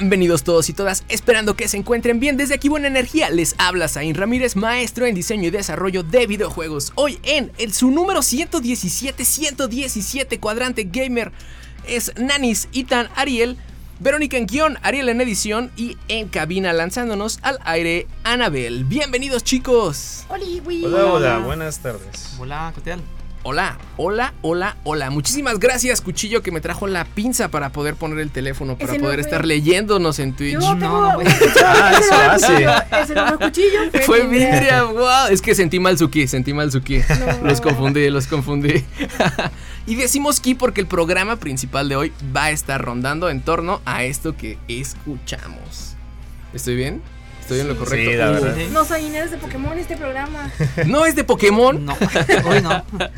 Bienvenidos todos y todas, esperando que se encuentren bien. Desde aquí Buena Energía les habla Zain Ramírez, maestro en diseño y desarrollo de videojuegos. Hoy en el, su número 117, 117 cuadrante gamer es Nanis, Itan, Ariel, Verónica en guion, Ariel en edición y en cabina lanzándonos al aire Anabel. Bienvenidos chicos. Hola, hola, hola, buenas tardes. Hola, ¿qué tal? Hola, hola, hola, hola. Muchísimas gracias, Cuchillo, que me trajo la pinza para poder poner el teléfono, para no poder fue- estar leyéndonos en Twitch. Yo tengo no, cuchillo, Ah, ese eso hace. Ese no fue cuchillo. Fue vidria, wow. Es que sentí mal Suki, sentí mal Suki. No. Los confundí, los confundí. y decimos ki porque el programa principal de hoy va a estar rondando en torno a esto que escuchamos. ¿Estoy bien? ¿Estoy en lo correcto? Sí, la Uh, verdad. No soy Inés de Pokémon este programa. No es de Pokémon. No, hoy no.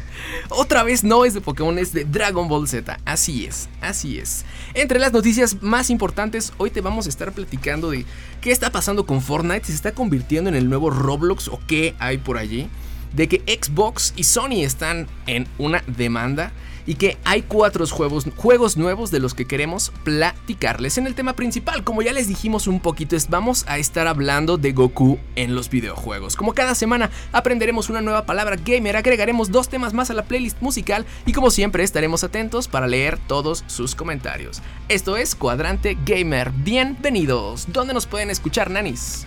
Otra vez no es de Pokémon, es de Dragon Ball Z. Así es, así es. Entre las noticias más importantes, hoy te vamos a estar platicando de qué está pasando con Fortnite, si se está convirtiendo en el nuevo Roblox o qué hay por allí. De que Xbox y Sony están en una demanda y que hay cuatro juegos, juegos nuevos de los que queremos platicarles. En el tema principal, como ya les dijimos un poquito, vamos a estar hablando de Goku en los videojuegos. Como cada semana aprenderemos una nueva palabra gamer, agregaremos dos temas más a la playlist musical y como siempre estaremos atentos para leer todos sus comentarios. Esto es Cuadrante Gamer. Bienvenidos. ¿Dónde nos pueden escuchar, nanis?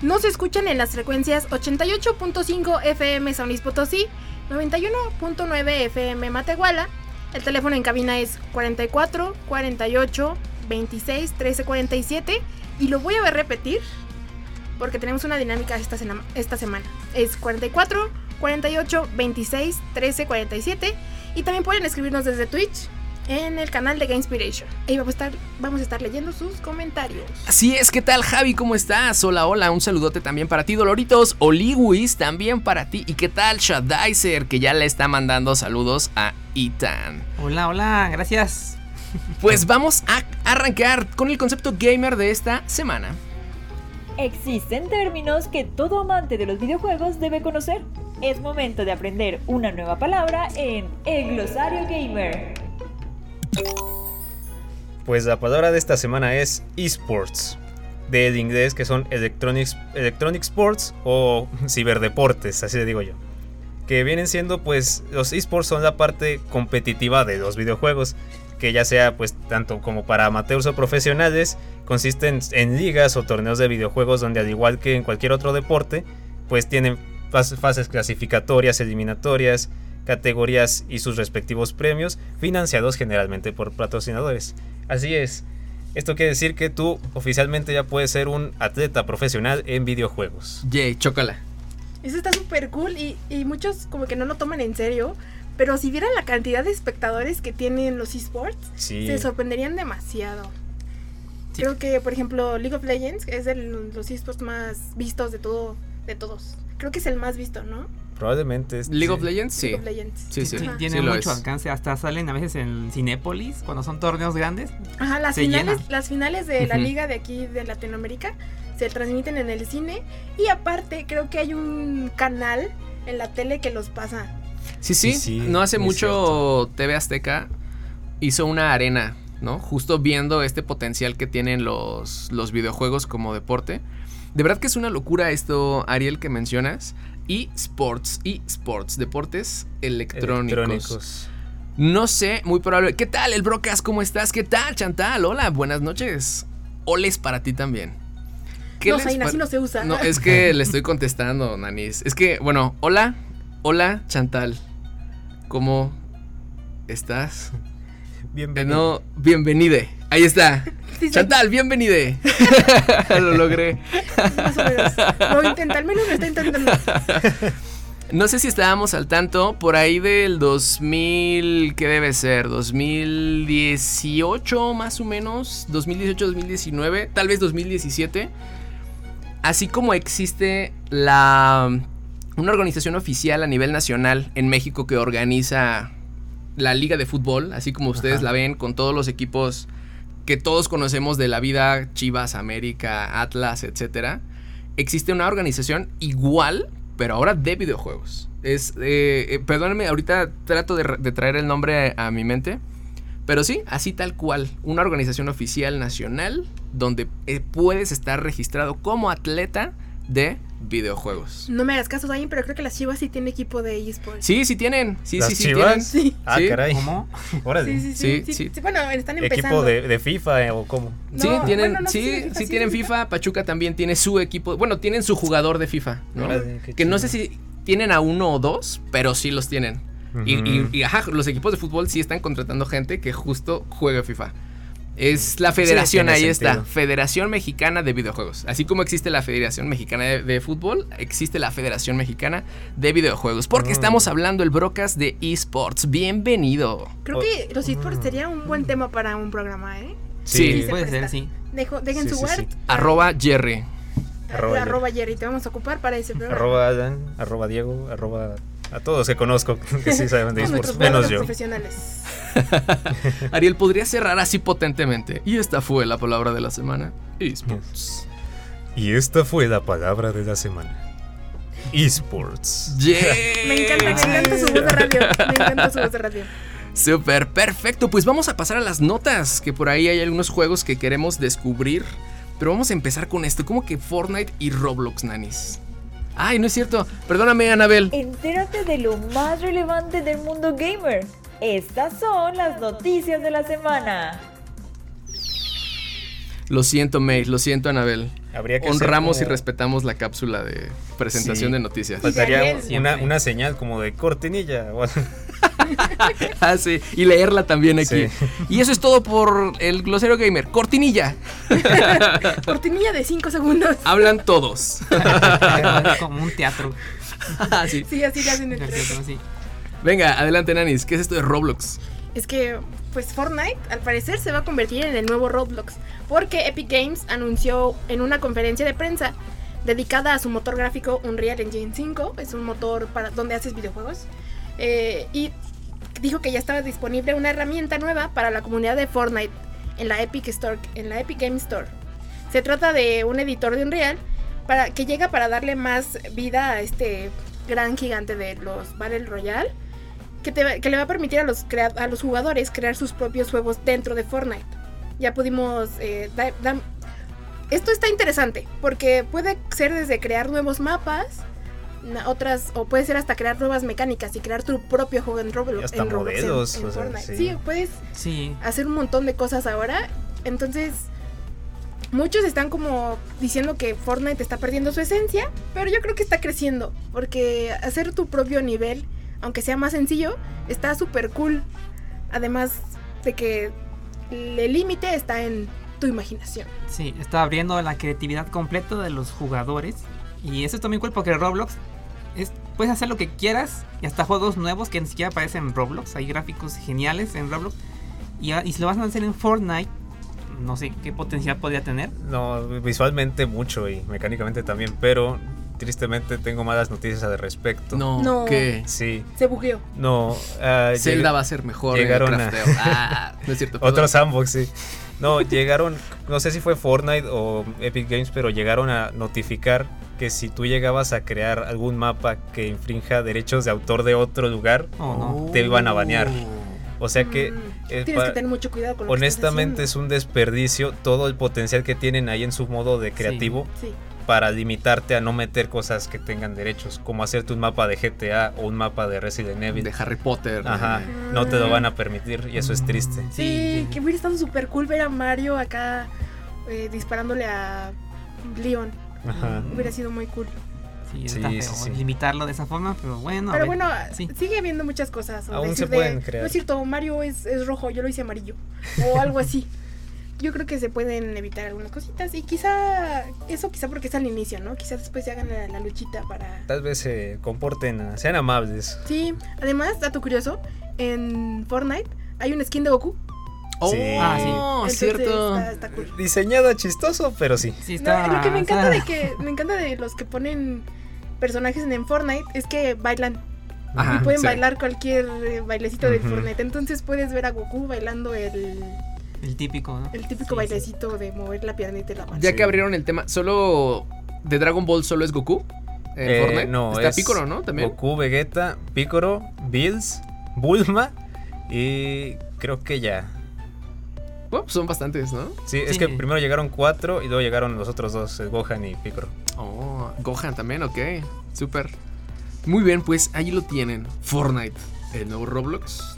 Nos escuchan en las frecuencias 88.5 FM San Luis Potosí, 91.9 FM Matehuala. El teléfono en cabina es 44 48 26 13 47 y lo voy a ver repetir porque tenemos una dinámica esta, esta semana. Es 44 48 26 13 47 y también pueden escribirnos desde Twitch en el canal de Gamespiration. Ahí vamos a estar, vamos a estar leyendo sus comentarios. Así es, ¿qué tal Javi? ¿Cómo estás? Hola, hola, un saludote también para ti, Doloritos. Oliwis también para ti. ¿Y qué tal Shadizer? Que ya le está mandando saludos a Itan. Hola, hola, gracias. Pues vamos a arrancar con el concepto gamer de esta semana. Existen términos que todo amante de los videojuegos debe conocer. Es momento de aprender una nueva palabra en El Glosario Gamer. Pues la palabra de esta semana es esports. Del inglés que son electronics, electronic sports o ciberdeportes, así le digo yo. Que vienen siendo pues los esports son la parte competitiva de los videojuegos. Que ya sea pues tanto como para amateurs o profesionales, consisten en ligas o torneos de videojuegos donde al igual que en cualquier otro deporte, pues tienen fas- fases clasificatorias, eliminatorias, categorías y sus respectivos premios, financiados generalmente por patrocinadores. Así es. Esto quiere decir que tú oficialmente ya puedes ser un atleta profesional en videojuegos. Yay, chócala. Eso está súper cool y, y muchos como que no lo toman en serio. Pero si vieran la cantidad de espectadores que tienen los esports, Sí. se sorprenderían demasiado. Sí. Creo que, por ejemplo, League of Legends es de los esports más vistos de todo, de todos. Creo que es el más visto, ¿no? Probablemente. es- League sí. of Legends, sí. League of Legends. Sí, sí. Sí, tiene sí mucho alcance. Hasta salen a veces en Cinépolis cuando son torneos grandes. Ajá, las Se finales, llena. las finales de la liga de aquí de Latinoamérica se transmiten en el cine y aparte creo que hay un canal en la tele que los pasa. Sí, sí. Sí, sí, no hace mucho TV Azteca hizo una arena, ¿no? Justo viendo este potencial que tienen los, los videojuegos como deporte. De verdad que es una locura esto, Ariel, que mencionas. Y sports, y sports, deportes electrónicos. Electrónicos. No sé, muy probable. ¿Qué tal, el Brocas? ¿Cómo estás? ¿Qué tal, Chantal? Hola, buenas noches. Oles para ti también. ¿Qué No, Zaina, así no se usa. No, es que le estoy contestando, Nanis. Es que, bueno, hola, hola, Chantal. ¿Cómo estás? Eh, Bienvenido. no, bienvenide. Ahí está. Sí, sí, Chantal, bienvenide. lo logré. más o menos. Lo intenta, al menos lo está intentando. No sé si estábamos al tanto, por ahí del 2000, ¿qué debe ser? 2018 más o menos, 2018-2019, tal vez 2017. Así como existe la una organización oficial a nivel nacional en México que organiza la liga de fútbol, así como ustedes Ajá. la ven con todos los equipos que todos conocemos de la vida, Chivas, América, Atlas, etcétera. Existe una organización igual, pero ahora de videojuegos. Es, eh, eh, perdónenme, ahorita trato de, traer el nombre a, a mi mente. Pero sí, así tal cual, una organización oficial nacional donde eh, puedes estar registrado como atleta de videojuegos. No me hagas caso, Dain, pero creo que las chivas sí tienen equipo de esports. Sí, sí tienen. Sí, ¿Las sí, sí Chivas? tienen. Sí. Ah, Sí. caray. ¿Cómo? Órale. Sí, sí, Sí, sí, sí, sí. sí, Bueno, están empezando. ¿Equipo de, de FIFA eh, o cómo? No, sí, tienen, bueno, no sí, sí, FIFA, sí, tienen FIFA. Pachuca también tiene su equipo. Bueno, tienen su jugador de FIFA, ¿no? Órale, que no sé si tienen a uno o dos, pero sí los tienen. Y- Ujú. y, y, ajá, los equipos de fútbol sí están contratando gente que justo juega FIFA. Es la federación, ahí está. sentido. Federación Mexicana de Videojuegos. Así como existe la Federación Mexicana de, de Fútbol, existe la Federación Mexicana de Videojuegos. Porque Mm. estamos hablando el broadcast de esports. Bienvenido. Creo que los esports Mm. sería un buen tema para un programa, ¿eh? Sí. se Puede presta. ser, sí. Dejo, dejen Sí, su sí, word. sí. Arroba Jerry. Arroba Arroba, Jerry. Te vamos a ocupar para ese programa. Arroba Adán, arroba Diego, arroba a todos que conozco que sí saben de esports, menos yo. profesionales. Ariel podría cerrar así potentemente. Y esta fue la palabra de la semana. Esports. Y esta fue la palabra de la semana. Esports. Yeah. Me encanta, me encanta su voz de radio. Me encanta su voz de radio. Súper, perfecto. Pues vamos a pasar a las notas, que por ahí hay algunos juegos que queremos descubrir. Pero vamos a empezar con esto, como que Fortnite y Roblox, nanis. Ay, no es cierto. Perdóname, Anabel. Entérate de lo más relevante del mundo gamer. Estas son las noticias de la semana. Lo siento, May, lo siento, Anabel. Habría que Honramos y respetamos la cápsula de presentación Sí. de noticias. Faltaría una, una señal como de cortinilla. Ah, sí, y leerla también aquí. Sí. Y eso es todo por el glosario gamer. Cortinilla. Cortinilla de 5 segundos. Hablan todos. Como un teatro. Ah, sí. Sí, así le hacen el tres. teatro, sí. Venga, adelante, Nanis. ¿Qué es esto de Roblox? Es que, pues Fortnite al parecer se va a convertir en el nuevo Roblox, porque Epic Games anunció en una conferencia de prensa dedicada a su motor gráfico Unreal Engine 5, es un motor para donde haces videojuegos, eh, y dijo que ya estaba disponible una herramienta nueva para la comunidad de Fortnite en la Epic Store, en la Epic Game Store. Se trata de un editor de Unreal para que llega para darle más vida a este gran gigante de los Battle Royale que, le va a permitir a los, jugadores crear sus propios juegos dentro de Fortnite. Ya pudimos... eh, esto está interesante porque puede ser desde crear nuevos mapas, otras o puede ser hasta crear nuevas mecánicas y crear tu propio juego en Roblox. Y hasta en Roblox, en- modelos, en o sea, Fortnite. sí. sí, puedes Sí, hacer un montón de cosas ahora. Entonces, muchos están como diciendo que Fortnite está perdiendo su esencia, pero yo creo que está creciendo, porque hacer tu propio nivel, aunque sea más sencillo, está súper cool. Además de que el límite está en tu imaginación. sí, está abriendo la creatividad completa de los jugadores. Y eso está muy cool porque Roblox es, puedes hacer lo que quieras y hasta juegos nuevos que ni siquiera aparecen en Roblox. Hay gráficos geniales en Roblox. Y, a- y si lo vas a hacer en Fortnite, no sé qué potencial podría tener. No, visualmente mucho y mecánicamente también, pero tristemente tengo malas noticias al respecto. No, No. ¿qué? Sí, Se bugueó. no. ah, Zelda va a ser mejor llegaron en a- el crafteo. Ah, no es cierto. Otro sandbox, sí. No, llegaron, no sé si fue Fortnite o Epic Games, pero llegaron a notificar que si tú llegabas a crear algún mapa que infrinja derechos de autor de otro lugar, Oh, no. te iban a banear. o sea que Mm, eh, tienes que tener mucho cuidado con lo que estás honestamente es un desperdicio todo el potencial que tienen ahí en su modo de creativo Sí. para limitarte a no meter cosas que tengan derechos, como hacerte un mapa de GTA o un mapa de Resident Evil. De Harry Potter. Ajá, eh, no te lo van a permitir y eso es triste. Sí, que hubiera estado súper cool ver a Mario acá eh, disparándole a Leon. Ajá. Hubiera sido muy cool. Sí, Sí, está sí, feo sí. limitarlo de esa forma, pero bueno. a Pero ver. bueno, sí. sigue habiendo muchas cosas. o Aún decir se pueden de, crear. No es cierto, Mario es, es rojo, yo lo hice amarillo. O algo así. yo creo que se pueden evitar algunas cositas y quizá eso quizá porque es al inicio, ¿no? Quizás después se hagan la, la luchita para Tal vez se comporten, ah, sean amables. Sí, además, dato curioso, en Fortnite hay un skin de Goku. Oh, Sí. Ah, sí. Entonces, cierto. Está, está cool. Diseñado chistoso, pero sí. Sí, No, está. lo que me encanta está- de que me encanta de los que ponen personajes en, Fortnite es que bailan Ajá, y pueden sí. bailar cualquier eh, bailecito de Ujú. Fortnite. Entonces puedes ver a Goku bailando el, El típico, ¿no? el típico Sí, sí. bailecito de mover la piernita y la mano. Ya Sí. que abrieron el tema, ¿solo de Dragon Ball solo es Goku? En Eh, Fortnite. no, Está es Piccolo, ¿no? También. Goku, Vegeta, Piccolo, Bills, Bulma y creo que ya. Bueno, pues son bastantes, ¿no? Sí, es Sí. que primero llegaron cuatro y luego llegaron los otros dos, el Gohan y Piccolo. Oh, Gohan también, ok. Súper. Muy bien, pues ahí lo tienen. Fortnite, el nuevo Roblox.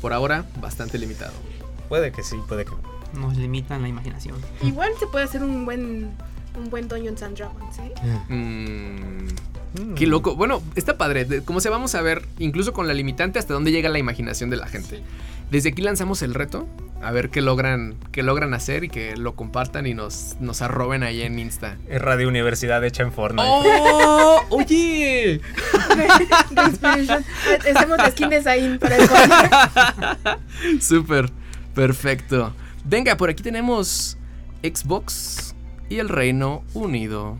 Por ahora, bastante limitado. Puede que sí, puede que no. Nos limitan la imaginación. Igual se puede hacer un buen un buen Dungeons and Dragons, ¿eh? Mm, Mm. qué loco. Bueno, está padre. de- Como se vamos a ver, incluso con la limitante, hasta dónde llega la imaginación de la gente. Desde aquí lanzamos el reto. A ver qué logran, qué logran hacer y que lo compartan y nos, nos arroben ahí en Insta. Es Radio Universidad hecha en Fortnite. ¡Oh! ¡Oye! Hacemos la skin de Zayn para el. Súper, perfecto. Venga, por aquí tenemos Xbox y el Reino Unido.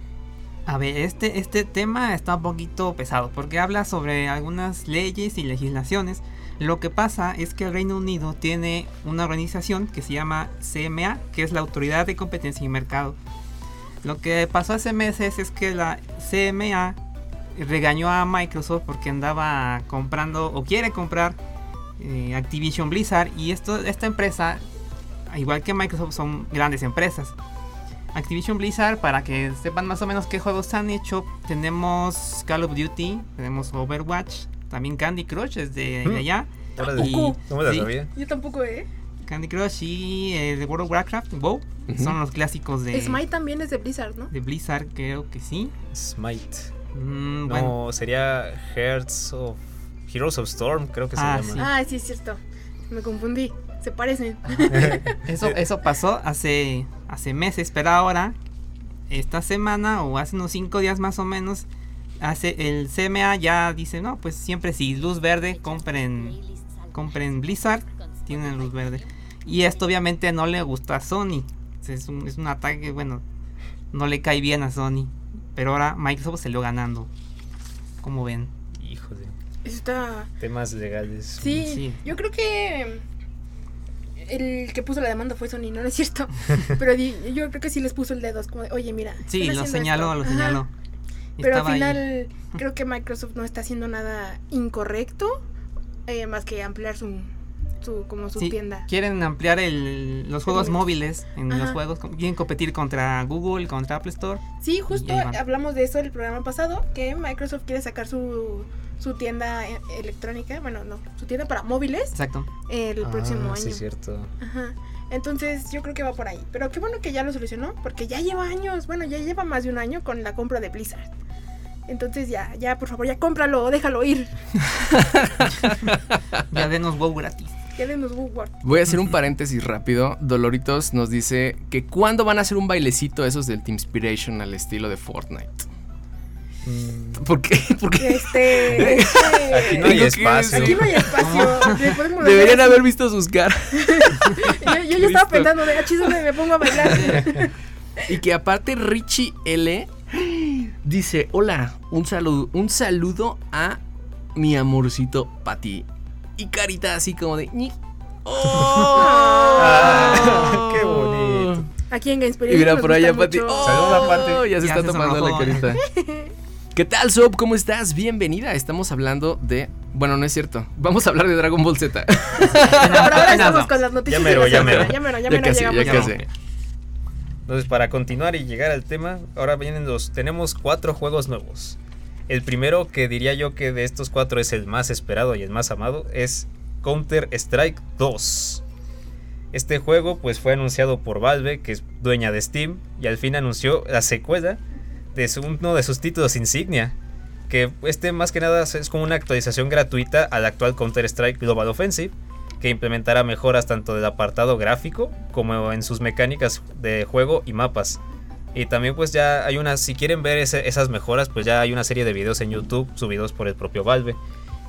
A ver, este, este tema está un poquito pesado porque habla sobre algunas leyes y legislaciones. Lo que pasa es que el Reino Unido tiene una organización que se llama CMA, que es la Autoridad de Competencia y Mercado. Lo que pasó hace meses es que la CMA regañó a Microsoft porque andaba comprando o quiere comprar eh, Activision Blizzard y esto, esta empresa, igual que Microsoft, son grandes empresas. Activision Blizzard, para que sepan más o menos qué juegos han hecho, tenemos Call of Duty, tenemos Overwatch, también Candy Crush es de, de Mm. allá. Y- de- no me la sí. sabía. Yo tampoco, ¿eh? Candy Crush y eh, de World of Warcraft, WoW, son los clásicos de, Smite también es de Blizzard, ¿no? de Blizzard, creo que sí. Smite. Mm, No, bueno, sería Hearts of Heroes of Storm, creo que Ah, se sí. llama. Ah, sí, es cierto. Me confundí. Se parecen. eso, eso pasó hace, hace meses, pero ahora, esta semana o hace unos 5 días más o menos, hace el CMA ya dice, no, pues siempre sí, luz verde, compren, compren Blizzard, tienen luz verde. Y esto obviamente no le gusta a Sony. Es un, es un ataque, bueno, no le cae bien a Sony. Pero ahora Microsoft se lo ganando. Como ven. Híjole, Eso está. temas legales. Sí, Sí. yo creo que. El que puso la demanda fue Sony, no, no es cierto. Pero di- yo creo que sí les puso el dedo. Es como, de, oye, mira. Sí, lo señaló, esto". lo señaló. Pero al ahí. final, creo que Microsoft no está haciendo nada incorrecto. eh, más que ampliar su. su como su Sí, tienda. Quieren ampliar el- los juegos móviles en los juegos. Quieren competir contra Google, contra Apple Store. Sí, justo hablamos de eso el programa pasado, que Microsoft quiere sacar su, su tienda eh, electrónica, bueno, no, su tienda para móviles Exacto. el Ah, próximo Sí, año. es cierto. Ajá. Entonces yo creo que va por ahí. Pero qué bueno que ya lo solucionó, porque ya lleva años, bueno, ya lleva más de un año con la compra de Blizzard. Entonces ya, ya, por favor, ya cómpralo, déjalo ir. Ya denos WoW gratis. Ya denos Woodward. Voy a hacer un paréntesis rápido. Doloritos nos dice que cuándo van a hacer un bailecito esos del Team Inspiration al estilo de Fortnite. Mm, ¿Por qué? Porque Este, este- Aquí no hay espacio. Aquí no hay espacio. deberían haber visto sus caras. Yo, yo ya estaba pensando de donde me pongo a bailar. Y que aparte Richie L dice, hola, un saludo, un saludo a mi amorcito Pati. Y carita así como de... ¡Oh! Ah, qué bonito. Aquí en Gamespirit. Y mira por allá Pati. ¡Oh! Saluda, Pati. Ya se Ya está se tomando la carita. ¿Qué tal, Soap? ¿Cómo estás? Bienvenida. Estamos hablando de... Bueno, no es cierto. Vamos a hablar de Dragon Ball Z. Pero ahora Apenas estamos con las noticias. Ya mero, ya mero. Ya mero, ya Ya mero casi, llegamos. ya ya casi. Entonces, para continuar y llegar al tema, ahora vienen los. Tenemos cuatro juegos nuevos. El primero que diría yo que de estos cuatro es el más esperado y el más amado es Counter Strike 2. Este juego pues fue anunciado por Valve, que es dueña de Steam, y al fin anunció la secuela de uno de sus títulos insignia, que este más que nada es como una actualización gratuita al actual Counter Strike Global Offensive, que implementará mejoras tanto del apartado gráfico como en sus mecánicas de juego y mapas. Y también pues ya hay una, si quieren ver ese- esas mejoras, pues ya hay una serie de videos en YouTube subidos por el propio Valve.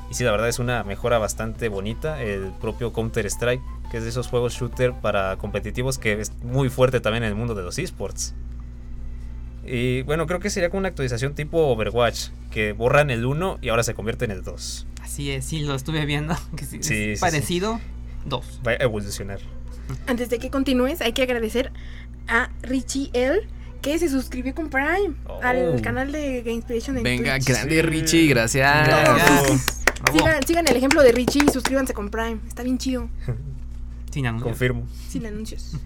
Y sí, la verdad es una mejora bastante bonita, el propio Counter Strike, que es de esos juegos shooter para competitivos que es muy fuerte también en el mundo de los esports. Y bueno, creo que sería como una actualización tipo Overwatch, que borran el 1 y ahora se convierte en el 2. Así es, sí, lo estuve viendo. Que sí, Sí, es sí, parecido. Dos. Va a evolucionar. Antes de que continúes, hay que agradecer a Richie L. que se suscribió con Prime Oh. al canal de Gamespation en Venga, Twitch. grande Sí. Richie, gracias. Sigan, sigan el ejemplo de Richie y suscríbanse con Prime. Está bien chido, Sin anuncios. Confirmo. sin anuncios.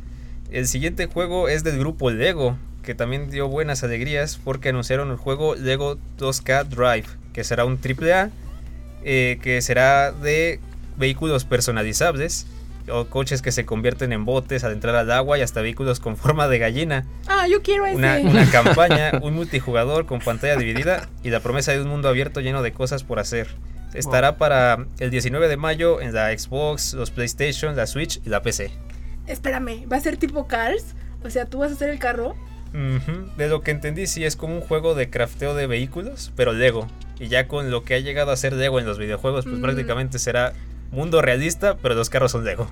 El siguiente juego es del grupo Lego, que también dio buenas alegrías porque anunciaron el juego Lego 2K Drive, que será un AAA, eh, que será de vehículos personalizables, o coches que se convierten en botes al entrar al agua y hasta vehículos con forma de gallina. Ah, yo quiero ese. Una, una campaña, un multijugador con pantalla dividida y la promesa de un mundo abierto lleno de cosas por hacer. Estará para el 19 de mayo en la Xbox, los PlayStation, la Switch y la PC. Espérame, ¿va a ser tipo Cars? O sea, tú vas a hacer el carro. Ujú, De lo que entendí, sí es como un juego de crafteo de vehículos, pero Lego. Y ya con lo que ha llegado a ser Lego en los videojuegos, pues Mm. prácticamente será mundo realista, pero los carros son Lego.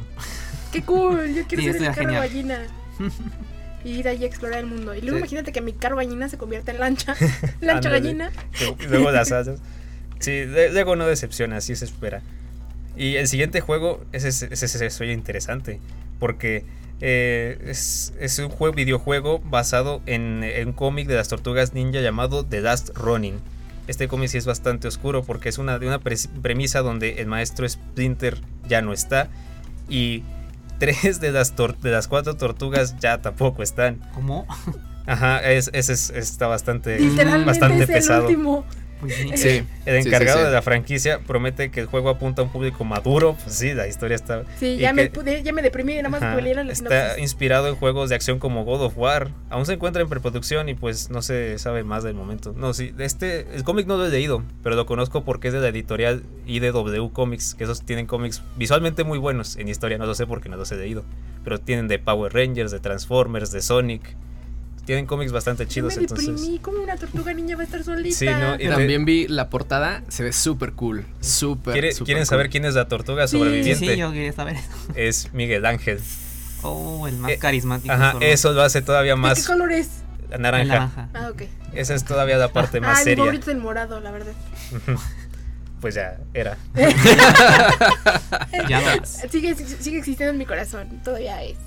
¡Qué cool! Yo quiero Sí, ser el carro genial. gallina. Y ir ahí a explorar el mundo. Y luego Sí. imagínate que mi carro gallina se convierta en lancha. lancha gallina. Y Luego las asas. Sí, Le- Lego no decepciona, así se espera. Y el siguiente juego, ese, ese, ese se oye interesante, porque eh, es, es un juego, videojuego basado en, en un cómic de las tortugas ninja llamado The Last Running. Este cómic sí es bastante oscuro porque es una, de una premisa donde el maestro Splinter ya no está y tres de las, tor- de las cuatro tortugas ya tampoco están. ¿Cómo? Ajá, es, ese es- está bastante, Literalmente bastante es el pesado. último. Pues sí. Sí. El encargado sí, sí. de la franquicia promete que el juego apunta a un público maduro. Pues sí, la historia está. Sí, ya me, pude- ya me deprimí nada más Ajá, la Está inspirado en juegos de acción como God of War. Aún se encuentra en preproducción y pues no se sabe más del momento. No, sí, este, el cómic no lo he leído, pero lo conozco porque es de la editorial IDW Comics, que esos tienen cómics visualmente muy buenos. En historia no lo sé porque no los he leído, pero tienen de Power Rangers, de Transformers, de Sonic. Tienen cómics bastante Yo chidos, me entonces. deprimí, como una tortuga niña va a estar solita. Sí, ¿no? Y- También vi la portada, se ve súper cool. Súper. ¿Quiere- súper ¿Quieren cool. saber quién es la tortuga Sí. Sí, sobreviviente? sí, yo quería saber eso. Es Miguel Ángel. Oh, el más Eh, carismático. Ajá, solo. eso lo hace todavía ¿De qué más color es? Naranja. naranja. Ah, ok. Esa es todavía la parte más ah, mi seria. favorito es el morado, la verdad. Pues ya, era. Ya. Sigue, sigue existiendo en mi corazón, todavía es.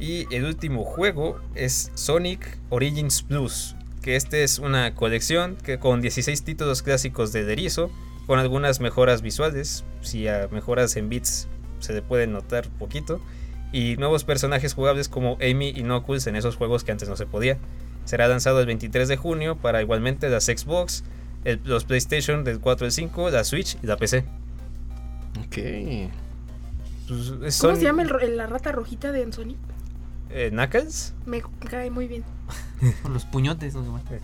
Y el último juego es Sonic Origins Plus. Que este es una colección que con 16 títulos clásicos de Erizo. Con algunas mejoras visuales. Si a mejoras en bits se le puede notar poquito. Y nuevos personajes jugables como Amy y Knuckles en esos juegos que antes no se podía. Será lanzado el 23 de junio para igualmente las Xbox, el- los PlayStation del 4 al 5, la Switch y la PC. Ok. Pues, ¿Cómo son, se llama el la rata rojita de Sonic? Eh, Knuckles? Me cae muy bien. Con los puñotes, no sé cuál.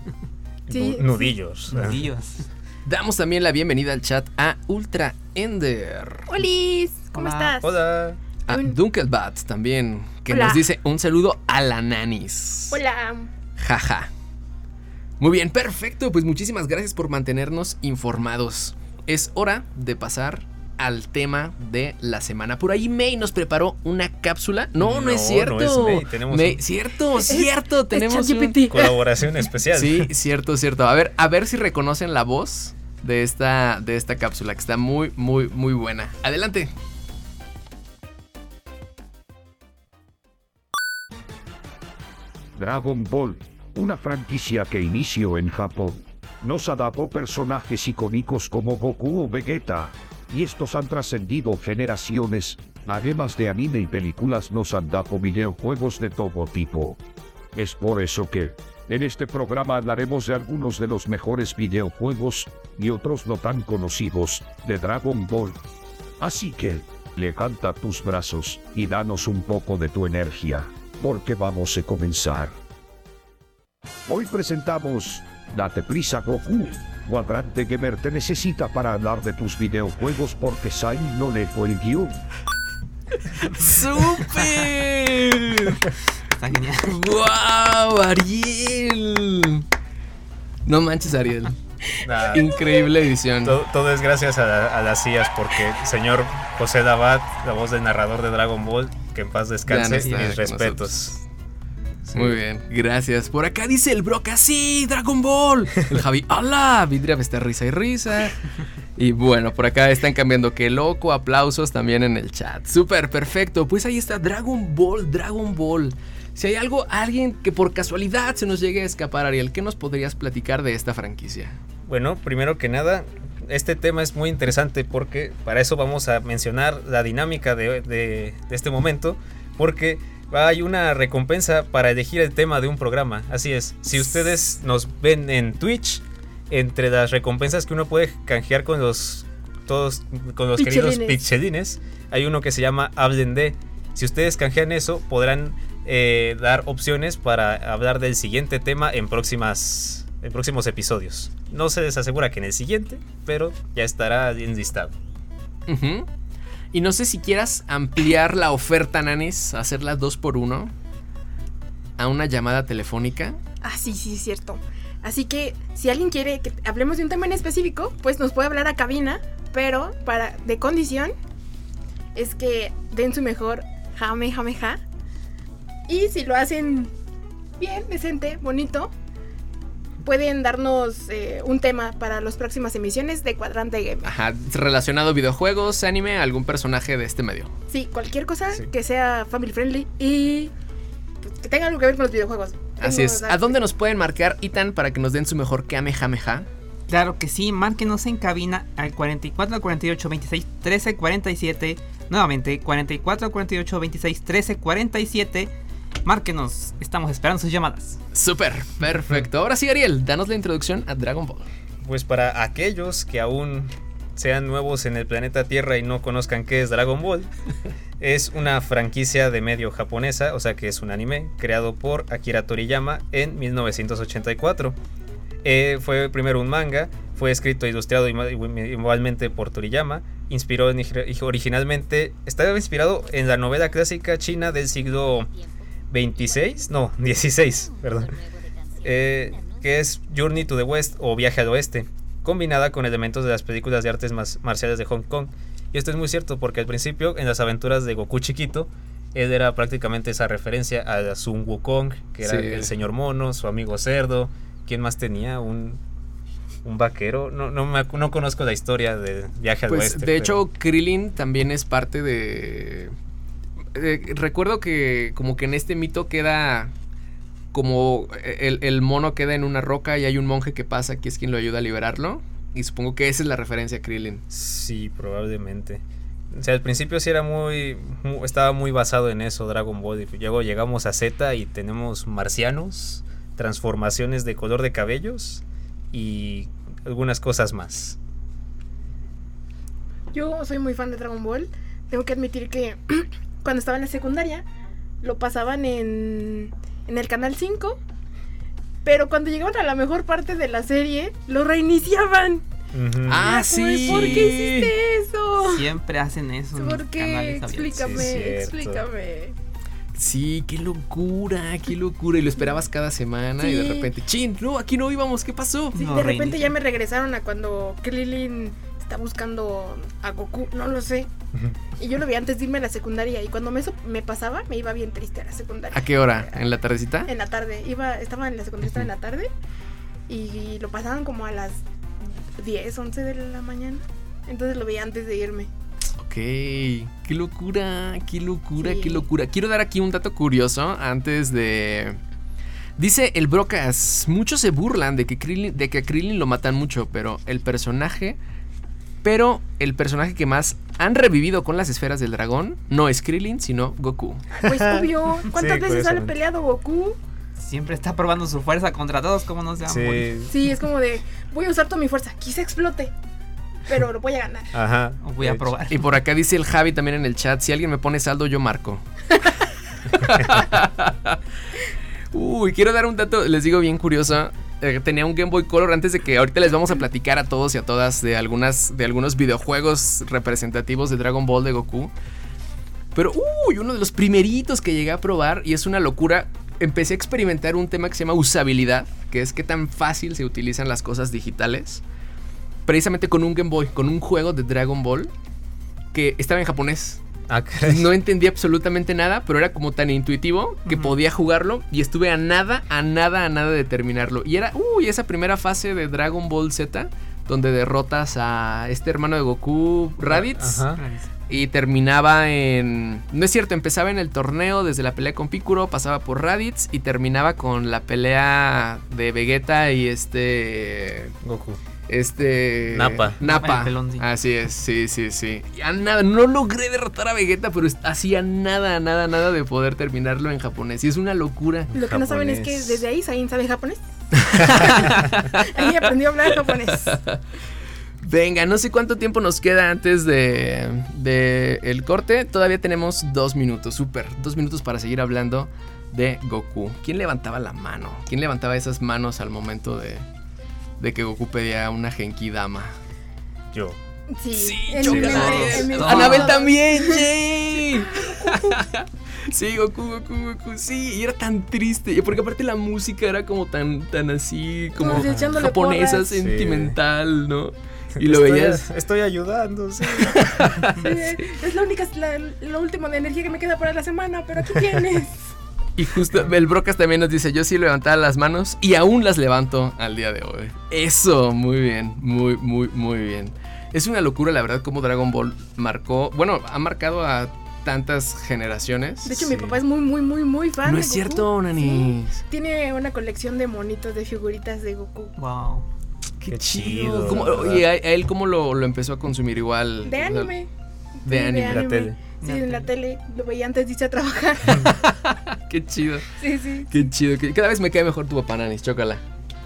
Sí, Nu- nudillos. Nudillos. Damos también la bienvenida al chat a Ultra Ender. ¡Holis! ¿Cómo Hola. estás? Hola. A Un- Dunkelbat también, que Hola. nos dice un saludo a la nanis. Hola. Jaja. Muy bien, perfecto. Pues muchísimas gracias por mantenernos informados. Es hora de pasar al tema de la semana. Por ahí May nos preparó una cápsula. No, no, No, es cierto. no es May, tenemos un- Cierto, cierto. tenemos un-. Colaboración especial. Sí, cierto, cierto. A ver, a ver si reconocen la voz de esta, de esta cápsula, que está muy, muy, muy buena. Adelante. Dragon Ball, una franquicia que inició en Japón. Nos dado personajes icónicos como Goku o Vegeta, y estos han trascendido generaciones, además de anime y películas nos han dado videojuegos de todo tipo. Es por eso que, en este programa hablaremos de algunos de los mejores videojuegos, y otros no tan conocidos, de Dragon Ball. Así que, levanta tus brazos y danos un poco de tu energía, porque vamos a comenzar. Hoy presentamos Date prisa Goku. Cuadrante Gamer te necesita para hablar de tus videojuegos porque Sai no le fue el guion. ¡Súper! Está genial. ¡Wow! ¡Ariel! No manches, Ariel. Nah, Increíble edición. todo, todo es gracias a, a las IAS porque el señor José Dabat, la voz del narrador de Dragon Ball, que en paz descanse, no y mis respetos. Sí. Muy bien, gracias. Por acá dice el Broca, sí, Dragon Ball. El Javi, hola. Vidria está risa y risa. Y bueno, por acá están cambiando que loco, aplausos también en el chat. Súper, perfecto. Pues ahí está Dragon Ball, Dragon Ball. Si hay algo, alguien que por casualidad se nos llegue a escapar, Ariel, ¿qué nos podrías platicar de esta franquicia? Bueno, primero que nada, este tema es muy interesante porque para eso vamos a mencionar la dinámica de, de- de este momento, porque hay una recompensa para elegir el tema de un programa. Así es, si ustedes nos ven en Twitch, entre las recompensas que uno puede canjear con los todos con los queridos Pixelines. hay uno que se llama Hablen de. Si ustedes canjean eso, podrán eh, dar opciones para hablar del siguiente tema en próximas en próximos episodios. No se les asegura que en el siguiente, pero ya estará enlistado. Ujú. Y no sé si quieras ampliar la oferta, Nanis, hacerla dos por uno a una llamada telefónica. Ah, sí, sí, es cierto. Así que si alguien quiere que hablemos de un tema en específico, pues nos puede hablar a cabina, pero para de condición es que den su mejor jame, jame, ja. Y si lo hacen bien, decente, bonito, pueden darnos eh, un tema para las próximas emisiones de Cuadrante Game. Ajá, relacionado a videojuegos, anime, algún personaje de este medio. Sí, cualquier cosa Sí. que sea family friendly y pues, que tenga algo que ver con los videojuegos. Así Tengo, es. ¿A dónde nos pueden marcar, Itan, para que nos den su mejor Kamehameha? Claro que sí, márquenos en cabina al 44 48 26 13 47. Nuevamente, 44 48 26 13 47. Márquenos, estamos esperando sus llamadas. Súper, perfecto. Ahora sí, Ariel, danos la introducción a Dragon Ball. Pues para aquellos que aún sean nuevos en el planeta Tierra y no conozcan qué es Dragon Ball, es una franquicia de medio japonesa, o sea que es un anime creado por Akira Toriyama en 1984. Eh, fue primero un manga, fue escrito e ilustrado igualmente por Toriyama. Inspiró en- originalmente, estaba inspirado en la novela clásica china del siglo 26, no, 16, perdón. Eh, que es Journey to the West o Viaje al Oeste, combinada con elementos de las películas de artes marciales de Hong Kong. Y esto es muy cierto porque al principio, en las aventuras de Goku chiquito, él era prácticamente esa referencia a Sun Wukong, que era Sí. el señor mono, su amigo cerdo. ¿Quién más tenía? Un, un vaquero. No, no, me no conozco la historia de Viaje al Pues Oeste. de pero- hecho, Krillin también es parte de. Eh, recuerdo que como que en este mito queda como el, el mono queda en una roca y hay un monje que pasa que es quien lo ayuda a liberarlo. Y supongo que esa es la referencia a Krillin. Sí, probablemente. O sea, al principio sí era muy, mu- estaba muy basado en eso Dragon Ball. Y luego llegamos a Z y tenemos marcianos, transformaciones de color de cabellos y algunas cosas más. Yo soy muy fan de Dragon Ball. Tengo que admitir que cuando estaba en la secundaria lo pasaban en, en el canal 5. Pero cuando llegaban a la mejor parte de la serie, lo reiniciaban. Ah, sí. ¿Por qué hiciste eso? Siempre hacen eso. ¿Por qué? Explícame, Sí, explícame. Sí, qué locura, qué locura. Y lo esperabas cada semana y de repente, chin, no, aquí no íbamos, ¿qué pasó? Sí, No, de repente reinicia. ya me regresaron a cuando Krillin está buscando a Goku, no lo sé. Y yo lo vi antes de irme a la secundaria y cuando me, eso me pasaba me iba bien triste a la secundaria. ¿A qué hora? ¿En la tardecita? En la tarde, iba, estaba en la secundaria, estaba en la tarde y lo pasaban como a las 10, 11 de la mañana. Entonces lo vi antes de irme. Ok, qué locura, qué locura, Sí. qué locura. Quiero dar aquí un dato curioso antes de... Dice el Brocas, muchos se burlan de que, Krillin, de que a Krillin lo matan mucho, pero el personaje... Pero el personaje que más han revivido con las esferas del dragón no es Krillin, sino Goku. Pues obvio, ¿cuántas Sí, veces sale peleado Goku? Siempre está probando su fuerza contra todos, como no se. Sí. Sí, es como de, voy a usar toda mi fuerza, quizá explote, pero lo voy a ganar. Ajá. O Voy a hecho. probar. Y por acá dice el Javi también en el chat, si alguien me pone saldo yo marco. Uy, quiero dar un dato, les digo bien curioso. Eh, tenía un Game Boy Color antes de que ahorita les vamos a platicar a todos y a todas de algunas de algunos videojuegos representativos de Dragon Ball de Goku. Pero, uy, uno de los primeritos que llegué a probar y es una locura. Empecé a experimentar un tema que se llama usabilidad, que es qué tan fácil se utilizan las cosas digitales. Precisamente con un Game Boy, con un juego de Dragon Ball que estaba en japonés. Ah. No entendía absolutamente nada, pero era como tan intuitivo que podía jugarlo y estuve a nada, a nada, a nada de terminarlo. Y era, uy, esa primera fase de Dragon Ball Z, donde derrotas a este hermano de Goku, Raditz, Ajá. y terminaba en... No es cierto, empezaba en el torneo desde la pelea con Piccolo, pasaba por Raditz y terminaba con la pelea de Vegeta y este... Goku. Este. Pelón, sí. Así es, sí, sí, sí. Y a nada, no logré derrotar a Vegeta, pero hacía nada, nada, nada de poder terminarlo en japonés. Y es una locura. Lo que no saben es que desde ahí Sain sabe japonés. ahí aprendió a hablar japonés. Venga, no sé cuánto tiempo nos queda antes de, de el corte. Todavía tenemos dos minutos, súper. Dos minutos para seguir hablando de Goku. ¿Quién levantaba la mano? ¿Quién levantaba esas manos al momento de, de que Goku pedía una Genki Dama? Yo. Sí, Sí, mente. Anabel también, yay. Sí, Goku, Goku, Goku, sí, y era tan triste, porque aparte la música era como tan, tan así, como japonesa, porras. sentimental, ¿no? Y lo Estoy- veías, Estoy ayudando, sí. Sí, es la única, la, lo último de energía que me queda para la semana, pero aquí tienes. Y justo el Brocas también nos dice, yo sí levantaba las manos y aún las levanto al día de hoy. Eso, muy bien, muy, muy, muy bien. Es una locura, la verdad, como Dragon Ball marcó, bueno, ha marcado a tantas generaciones. De hecho, mi papá es muy, muy, muy, muy fan. No de es Goku. cierto, Nani. Sí. Tiene una colección de monitos, de figuritas de Goku. Wow. Qué, Qué chido. ¿Cómo- y a, a él cómo lo, lo empezó a consumir igual? De anime. De anime. La tele. Sí, La en la tele. tele. Lo veía antes de irse a trabajar. Qué chido. Sí, sí. Qué chido. Cada vez me cae mejor tu papá, Nanis. Chócala.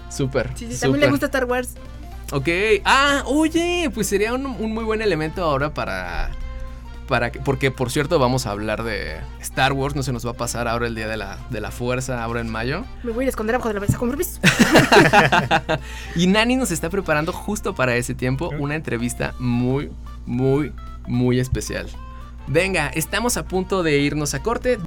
Súper. Sí, sí. También le gusta Star Wars. Ok. Ah, oye, pues sería un, un muy buen elemento ahora para. Para que, porque, por cierto, vamos a hablar de Star Wars. No se nos va a pasar ahora el día de la, de la fuerza, ahora en mayo. Me voy a esconder abajo de la mesa con permiso. Y Nani nos está preparando justo para ese tiempo una entrevista muy, muy, muy especial. Venga, estamos a punto de irnos a corte.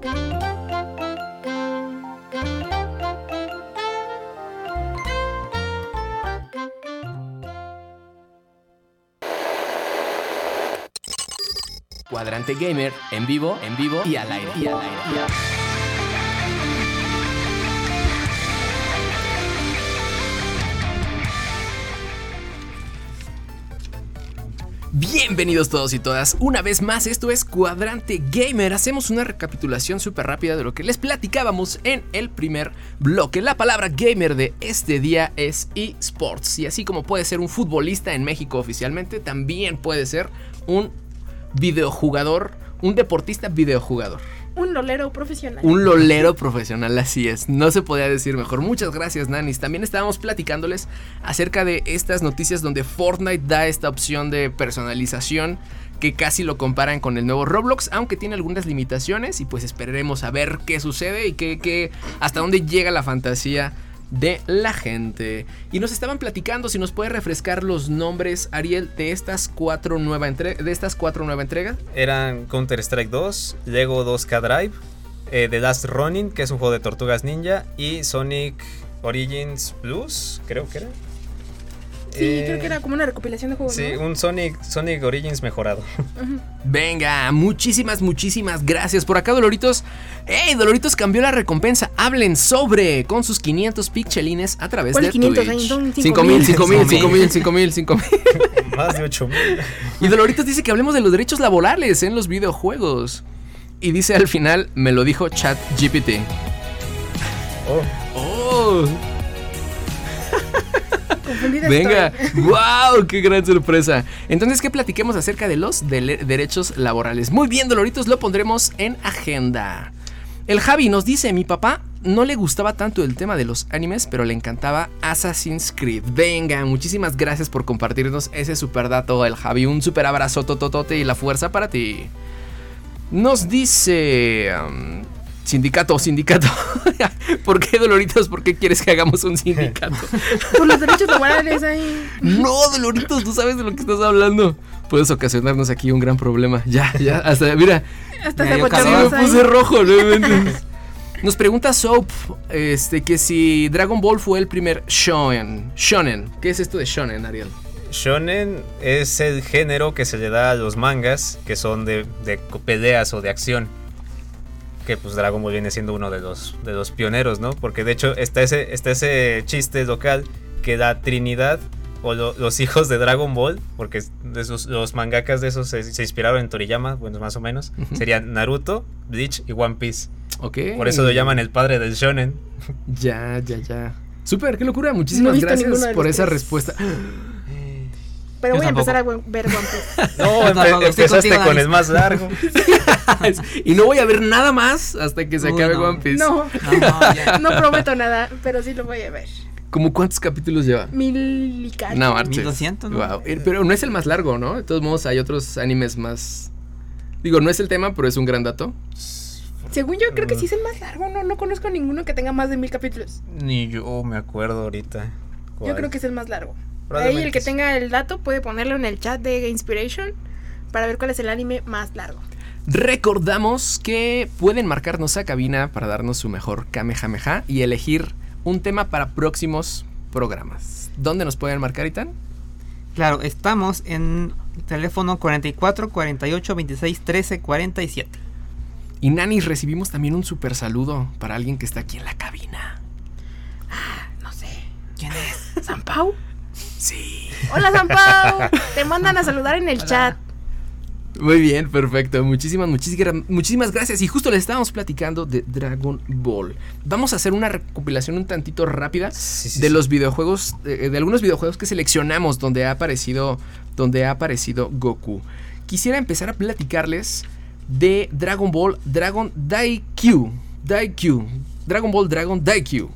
Cuadrante Gamer en vivo, en vivo y al aire. Y al aire. y. Bienvenidos todos y todas, una vez más esto es Cuadrante Gamer, hacemos una recapitulación súper rápida de lo que les platicábamos en el primer bloque. La palabra gamer de este día es esports y así como puede ser un futbolista en México oficialmente, también puede ser un videojugador, un deportista videojugador. Un lolero profesional. Un lolero profesional, así es. No se podía decir mejor. Muchas gracias, Nanis. También estábamos platicándoles acerca de estas noticias donde Fortnite da esta opción de personalización que casi lo comparan con el nuevo Roblox, aunque tiene algunas limitaciones y pues esperaremos a ver qué sucede y qué, qué- hasta dónde llega la fantasía de la gente. Y nos estaban platicando si nos puede refrescar los nombres, Ariel, de estas cuatro, nueva cuatro nuevas entregas. Eran Counter-Strike 2, Lego 2K Drive, eh, The Last Running, que es un juego de tortugas ninja, y Sonic Origins Plus, creo que era. Sí, Eh, creo que era como una recopilación de juegos. Sí, ¿no? un Sonic, Sonic Origins mejorado. Venga, muchísimas, muchísimas gracias. Por acá, Doloritos. ¡Ey! Doloritos cambió la recompensa. Hablen sobre con sus 500 pixelines a través ¿Cuál de 500? Twitch. Ahí son 5000, 5000, 5000. 5000, 5000, 5000. Más de 8000. Y Doloritos dice que hablemos de los derechos laborales en los videojuegos. Y dice al final, me lo dijo ChatGPT. Oh, ¡Oh! Confundida Venga, estoy. wow, qué gran sorpresa. Entonces que platiquemos acerca de los derechos laborales. Muy bien, Doloritos, lo pondremos en agenda. El Javi nos dice, mi papá no le gustaba tanto el tema de los animes, pero le encantaba Assassin's Creed. Venga, muchísimas gracias por compartirnos ese super dato, el Javi. Un super abrazo, tototote y la fuerza para ti. Nos dice... um, sindicato, sindicato. ¿Por qué Doloritos? ¿Por qué quieres que hagamos un sindicato? Por los derechos laborales ahí. No, Doloritos, tú sabes de lo que estás hablando. Puedes ocasionarnos aquí un gran problema. Ya, ya, hasta, mira, Hasta Me se me puse ahí. rojo, ¿no? Nos pregunta Soap, este, que si Dragon Ball fue el primer shonen. Shonen, ¿qué es esto de shonen, Ariel? Shonen es el género que se le da a los mangas que son de, de peleas o de acción. Que pues Dragon Ball viene siendo uno de los, de los pioneros, ¿no? Porque de hecho está ese, está ese chiste local que la Trinidad o lo- los hijos de Dragon Ball, porque de esos- los mangakas de esos se, se inspiraron en Toriyama, bueno, más o menos, serían Naruto, Bleach y One Piece. Ok. Por eso lo llaman el padre del shonen. Ya, ya, ya. Súper, qué locura. Muchísimas gracias por esa respuesta. Pero Yo voy a empezar a ver One Piece. No, empe- empezaste con el más largo. y no voy a ver nada más hasta que se Uy, acabe no. One Piece. No, No, prometo nada, pero sí lo voy a ver. ¿Cómo cuántos capítulos lleva? Mil y cacho. No, marches. 1200, ¿no? Wow. Eh, Pero no es el más largo, ¿no? De todos modos, hay otros animes más. Digo, no es el tema, pero es un gran dato. Según yo, creo que sí es el más largo. No, no conozco ninguno que tenga más de mil capítulos. Ni yo me acuerdo ahorita. Yo creo que es el más largo. Ahí el que tenga el dato puede ponerlo en el chat de Inspiration para ver cuál es el anime más largo. Recordamos que pueden marcarnos a cabina para darnos su mejor Kamehameha y elegir un tema para próximos programas. ¿Dónde nos pueden marcar, Itan? Claro, estamos en teléfono 44 48 26 13 47. Y Nanis, recibimos también un super saludo para alguien que está aquí en la cabina. No sé. ¿Quién es? ¿San Pau? Sí. Hola, San Pau. Te mandan a saludar en el chat. Muy bien, perfecto. Muchísimas, muchísimas, muchísimas gracias. Y justo les estábamos platicando de Dragon Ball. Vamos a hacer una recopilación un tantito rápida Sí, sí, de sí. los videojuegos, eh, de algunos videojuegos que seleccionamos donde ha aparecido, donde ha aparecido Goku. Quisiera empezar a platicarles de Dragon Ball Dragon Daikyu. Daikyu. Dragon Ball Dragon Daikyu.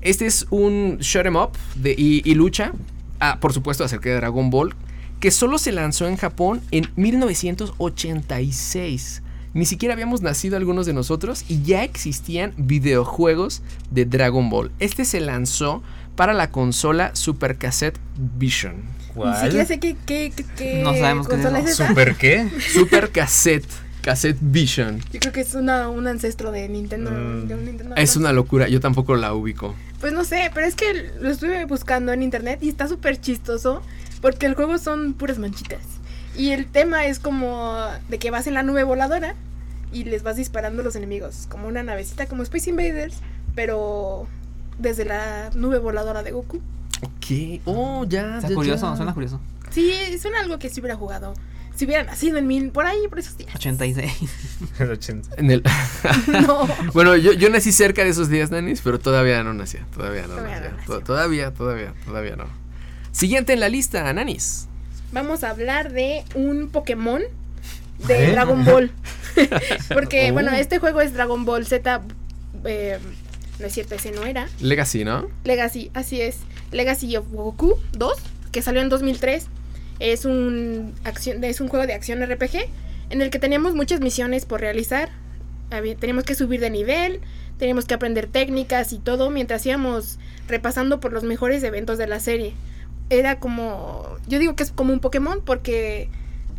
Este es un shoot 'em up de, y, y lucha. Ah, por supuesto, acerca de Dragon Ball. Que solo se lanzó en Japón en 1986. Ni siquiera habíamos nacido algunos de nosotros y ya existían videojuegos de Dragon Ball. Este se lanzó para la consola Super Cassette Vision. ¿Cuál? Ni siquiera sé qué, qué, qué, qué No sabemos qué es consola eso. es esa. ¿Super qué? Super Cassette. Cassette Vision. Yo creo que es una, un ancestro de Nintendo. Mm. de un Nintendo Es una locura, yo tampoco la ubico. Pues no sé, pero es que lo estuve buscando en internet y está súper chistoso porque el juego son puras manchitas. Y el tema es como de que vas en la nube voladora y les vas disparando a los enemigos, como una navecita, como Space Invaders, pero desde la nube voladora de Goku. Ok. Oh, ya. Está ya, curioso, ya. suena curioso. Sí, suena algo que si hubiera jugado. Si hubiera nacido en mil, por ahí, por esos días. 86. El 80. En el... No. bueno, yo, yo nací cerca de esos días, Nanis, pero todavía no nacía. Todavía no Todavía nacía. no Todavía, todavía, todavía no. Siguiente en la lista, Nanis. Vamos a hablar de un Pokémon de ¿Eh? Dragon Ball. Porque, Oh. bueno, este juego es Dragon Ball Z. eh, no es cierto, ese no era. Legacy, ¿no? Legacy, así es. Legacy of Goku 2, que salió en 2003. Es un, acción, es un juego de acción RPG en el que teníamos muchas misiones por realizar. Teníamos que subir de nivel, teníamos que aprender técnicas y todo mientras íbamos repasando por los mejores eventos de la serie. Era como, yo digo que es como un Pokémon porque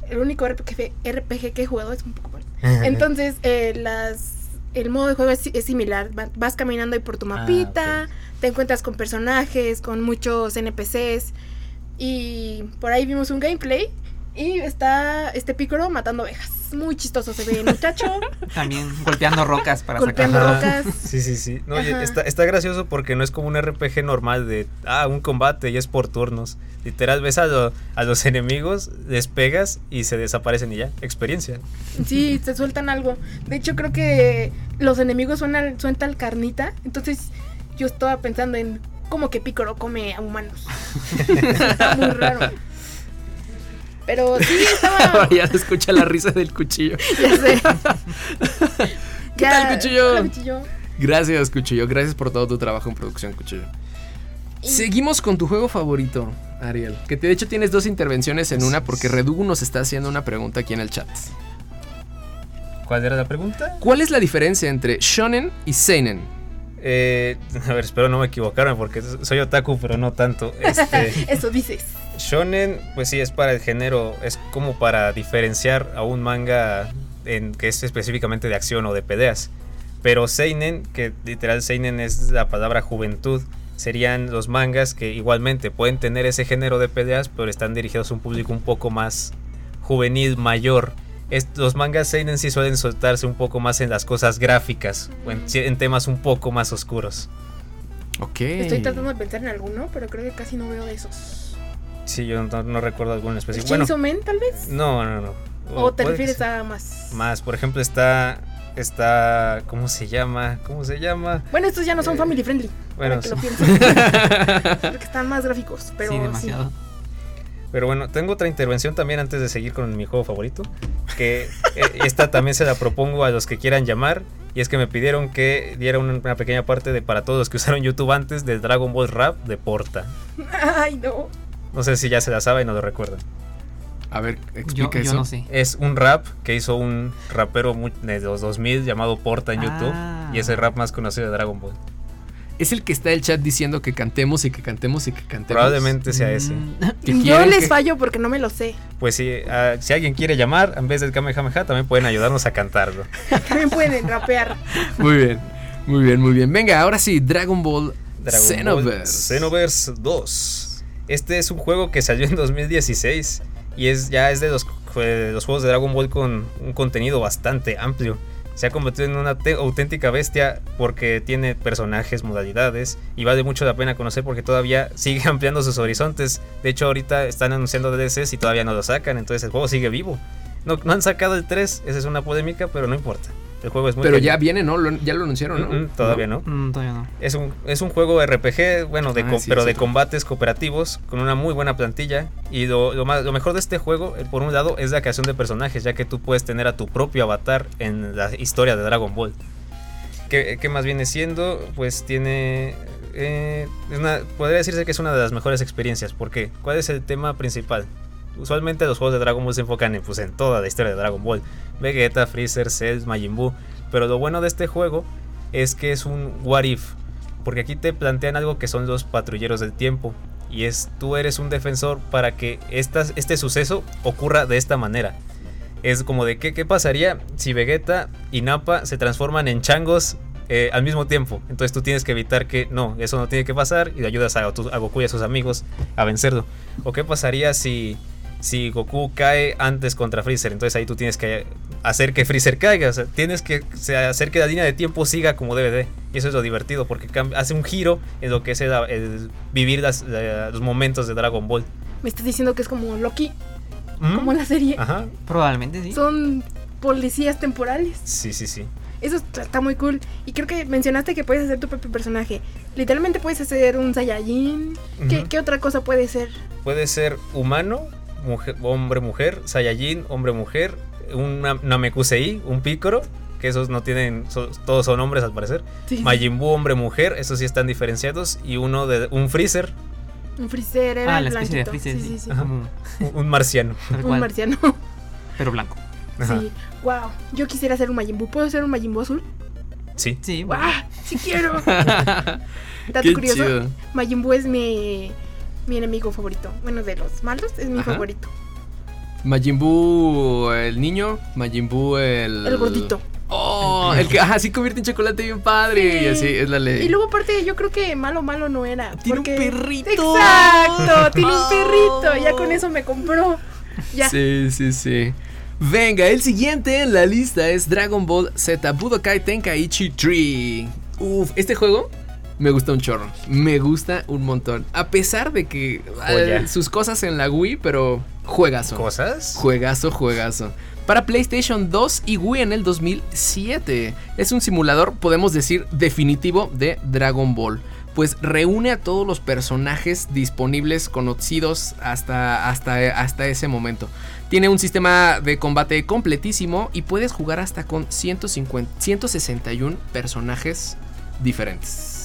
el único RPG, RPG que he jugado es un Pokémon. Entonces, eh, las, el modo de juego es, es similar. Va- Vas caminando ahí por tu mapita, te encuentras con personajes, con muchos NPCs. Y por ahí vimos un gameplay. Y está este Piccolo matando ovejas. Muy chistoso se ve el muchacho, También golpeando rocas para golpeando sacar. Rocas. Sí, sí, sí. No, está, está gracioso porque no es como un RPG normal de, ah, un combate y es por turnos. Literal, ves a, lo- a los enemigos, les pegas y se desaparecen y ya. Experiencia. Sí, te sueltan algo. De hecho, creo que los enemigos suenan, sueltan carnita. Entonces, yo estaba pensando en cómo que Piccolo come a humanos. Está muy raro. Pero sí, estaba. Ahora ya se escucha la risa del cuchillo. Ya sé. ¿Qué tal, Cuchillo? Hola, Cuchillo. Gracias, Cuchillo. Gracias por todo tu trabajo en producción, Cuchillo. Y- Seguimos con tu juego favorito, Ariel. Que de hecho tienes dos intervenciones en una porque Redugu nos está haciendo una pregunta aquí en el chat. ¿Cuál era la pregunta? ¿Cuál es la diferencia entre shonen y seinen? Eh, a ver, espero no me equivocarme porque soy otaku, pero no tanto. Este, Eso dices. shonen, pues sí, es para el género, es como para diferenciar a un manga en, que es específicamente de acción o de peleas. Pero Seinen, que literal Seinen es la palabra juventud, serían los mangas que igualmente pueden tener ese género de peleas, pero están dirigidos a un público un poco más juvenil, mayor. Los mangas Seinen sí suelen soltarse un poco más en las cosas gráficas, o en, en temas un poco más oscuros. Ok. Estoy tratando de pensar en alguno, pero creo que casi no veo de esos. Sí, yo no, no recuerdo alguno en ¿El específico. Bueno, Chainsaw Man, tal vez? no, no, no. ¿O te puede refieres a más? Más, por ejemplo, está. Está. ¿Cómo se llama? ¿Cómo se llama? Bueno, estos ya no son Eh, family friendly. bueno, que lo sí. pienso. Porque están más gráficos, pero sí, sí. Pero bueno, tengo otra intervención también antes de seguir con mi juego favorito. Que eh, esta también se la propongo a los que quieran llamar. Y es que me pidieron que diera una, una pequeña parte de para todos los que usaron YouTube antes del Dragon Ball Rap de Porta. Ay, no. No sé si ya se la saben o lo recuerdan. A ver, explica yo eso. no sé. Es un rap que hizo un rapero muy- de los 2000 llamado Porta en YouTube. Y es el rap más conocido de Dragon Ball. Es el que está el chat diciendo que cantemos y que cantemos y que cantemos. Probablemente sea ese. Mm, Yo les que- fallo porque no me lo sé. Pues sí, ah, si alguien quiere llamar, en vez del Kamehameha, también pueden ayudarnos a cantarlo. También pueden rapear. Muy bien, muy bien, muy bien. Venga, ahora sí, Dragon Ball Dragon Xenoverse. Ball Xenoverse 2. Este es un juego que salió en 2016 y es ya es de los, de los juegos de Dragon Ball con un contenido bastante amplio. Se ha convertido en una auténtica bestia porque tiene personajes, modalidades y vale mucho la pena conocer porque todavía sigue ampliando sus horizontes. De hecho, ahorita están anunciando DLCs y todavía no lo sacan, entonces el juego sigue vivo. No, no han sacado el 3, esa es una polémica, pero no importa. El juego es muy Pero cañón. ya viene, ¿no? Lo- ya lo anunciaron, ¿no? Mm, mm, todavía no. mm, todavía no. Es un, es un juego RPG, bueno, de Ah, sí, pero sí. de combates cooperativos, con una muy buena plantilla. Y lo, lo más- lo mejor de este juego, eh, por un lado, es la creación de personajes, ya que tú puedes tener a tu propio avatar en la historia de Dragon Ball. ¿Qué, qué más viene siendo? Pues tiene... eh, una- podría decirse que es una de las mejores experiencias. ¿Por qué? ¿Cuál es el tema principal? Usualmente los juegos de Dragon Ball se enfocan en, pues, en toda la historia de Dragon Ball. Vegeta, Freezer, Cell, Majin Buu. Pero lo bueno de este juego es que es un what if. Porque aquí te plantean algo que son los patrulleros del tiempo. Y es tú eres un defensor para que este suceso ocurra de esta manera. Es como de qué, qué pasaría si Vegeta y Nappa se transforman en changos eh, al mismo tiempo. Entonces tú tienes que evitar que no, eso no tiene que pasar y le ayudas a, a Goku y a sus amigos a vencerlo. O qué pasaría si, si Goku cae antes contra Freezer. Entonces ahí tú tienes que hacer que Freezer caiga. O sea, tienes que hacer que la línea de tiempo siga como debe de. Y eso es lo divertido porque hace un giro en lo que es el, el vivir las- los momentos de Dragon Ball. Me estás diciendo que es como Loki, ¿Mm? como la serie. Ajá. Probablemente sí. Son policías temporales. Sí, sí, sí. Eso está, muy cool. Y creo que mencionaste que puedes hacer tu propio personaje. Literalmente puedes hacer un Saiyajin. ¿Qué, Ujú. qué otra cosa puede ser? Puede ser humano, mujer, hombre, mujer, Saiyajin, hombre, mujer, un Nam- Namekusei, un Picoro, que esos no tienen, so- todos son hombres al parecer. Sí, sí. Majin Buu, hombre, mujer, esos sí están diferenciados. Y uno de un Freezer, Un Freezer era Ah, el la especie de. Freezer, sí, sí. un- un marciano. Un marciano. pero blanco. Ajá. Sí. Wow. Yo quisiera ser un Majin Buu. ¿Puedo ser un Majin Buu azul? Sí. Sí, ¡Wow! bueno. ¡Sí quiero! Dato curioso. chido. Majin Buu es mi, mi enemigo favorito. Bueno, de los malos es mi Ajá. favorito. Majin Buu, el niño. Majin Buu, el. El gordito. Oh, el que ajá, sí convierte en chocolate bien padre. Sí. Y así es la ley. Y luego aparte yo creo que malo malo no era. Tiene un perrito. Exacto, tiene un perrito. Ya con eso me compró. Ya. Sí, sí, sí. Venga, el siguiente en la lista es Dragon Ball Z Budokai Tenkaichi 3. Uf, este juego me gusta un chorro. Me gusta un montón. A pesar de que eh, sus cosas en la Wii, pero juegazo. ¿Cosas? Juegazo, juegazo. Para PlayStation 2 y Wii en el 2007. Es un simulador, podemos decir, definitivo de Dragon Ball. Pues reúne a todos los personajes disponibles, conocidos hasta, hasta, hasta ese momento. Tiene un sistema de combate completísimo y puedes jugar hasta con 150, 161 personajes diferentes.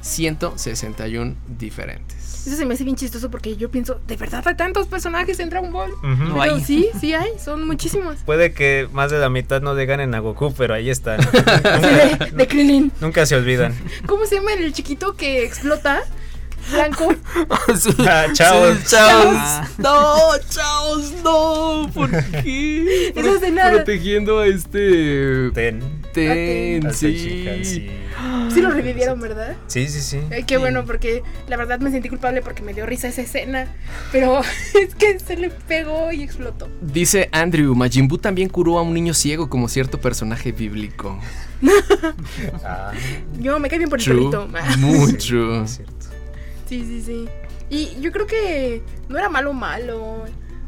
161 diferentes. Eso se me hace bien chistoso porque yo pienso, ¿de verdad hay tantos personajes en Dragon Ball? Ujú. No Pero hay. sí, sí hay, son muchísimos. Puede que más de la mitad no le ganen a Goku, pero ahí están. Sí, de, de Krillin. Nunca se olvidan. ¿Cómo se llama el chiquito que explota? Blanco. Ah, chao. Sí, Chaos. Ah. No, Chaos, no. ¿Por qué? Esa escena- Protegiendo a este. Ten. Sí. Tenshinhan, sí. Sí lo revivieron, ¿verdad? Sí, sí, sí. Ay, qué bueno, porque la verdad me sentí culpable porque me dio risa esa escena. Pero es que se le pegó y explotó. Dice Andrew, Majin Buu también curó a un niño ciego como cierto personaje bíblico. Ah, Yo me cae bien por el True. perrito. Muy sí, true. Sí, sí, sí. Y yo creo que no era malo malo.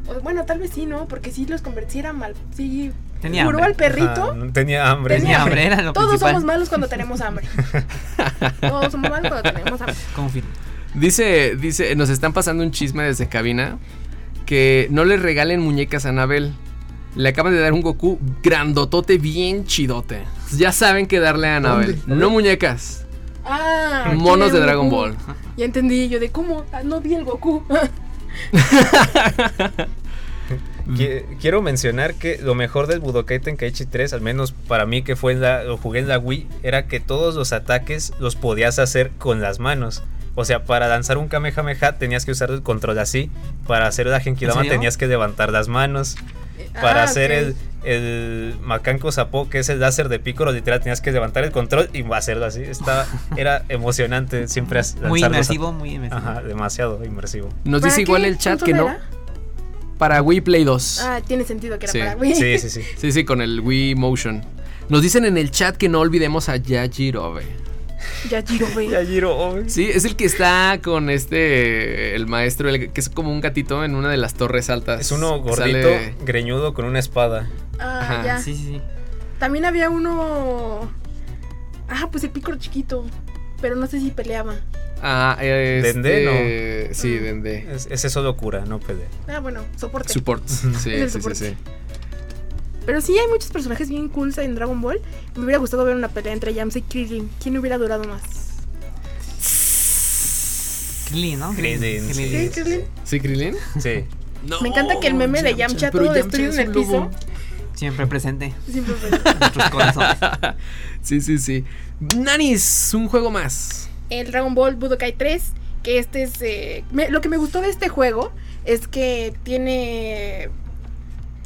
O, bueno, tal vez sí, ¿no? Porque sí los convirtiera mal. Sí. Tenía Curó hambre. al perrito. Tenía hambre. Tenía Tenía hambre, era lo Todos principal. somos malos cuando tenemos hambre. Todos somos malos cuando tenemos hambre. Confirmo. Dice, dice, nos están pasando un chisme desde cabina que no le regalen muñecas a Anabel. Le acaban de dar un Goku grandotote bien chidote. Ya saben qué darle a Anabel. No muñecas, Ah, monos de Dragon Goku. Ball. Ya entendí yo de cómo. Ah, no vi el Goku. Qui- Quiero mencionar que lo mejor del Budokai Tenkaichi 3, al menos para mí que fue en la, lo jugué en la Wii, era que todos los ataques los podías hacer con las manos. O sea, para lanzar un Kamehameha tenías que usar el control así. Para hacer la Genkidama tenías que levantar las manos. Para Ah, hacer ok. el, el Makanko Sapo, que es el láser de Piccolo, literal tenías que levantar el control y hacerlo así. Estaba, era emocionante siempre Muy inmersivo, muy inmersivo. Ajá, demasiado inmersivo. Nos ¿Para dice igual el chat que no. era? Para Wii Play 2. Ah, tiene sentido que era Sí. para Wii. Sí, sí, sí. Sí, sí, con el Wii Motion. Nos dicen en el chat que no olvidemos a Yajirobe. Ya giro, güey. Yajiro, oh, Sí, es el que está con este. El maestro, el que es como un gatito en una de las torres altas. Es uno gordito, sale- greñudo con una espada. Ah, Ajá, ya. Sí, sí, sí. También había uno. Ah, pues el pícoro chiquito. Pero no sé si peleaba. Ah, este, Dende, Sí, Mm. Dende. Es- ese solo cura, no pelea. Ah, bueno, soporte. Support. Sí, Es el sí, sí. Pero sí hay muchos personajes bien cool en Dragon Ball. Me hubiera gustado ver una pelea entre Yamcha y Krillin. ¿Quién hubiera durado más? Krillin, ¿no? Krillin, sí. ¿Sí, Krillin? ¿Sí, Krillin? Sí. No, Me encanta que el meme de Yamcha todo Yamcha destruido es en el lobo. piso. Siempre presente Siempre en nuestros corazones. Sí, sí, sí. Nanis, un juego más. El Dragon Ball Budokai 3, que este es... eh, lo que me gustó de este juego es que tiene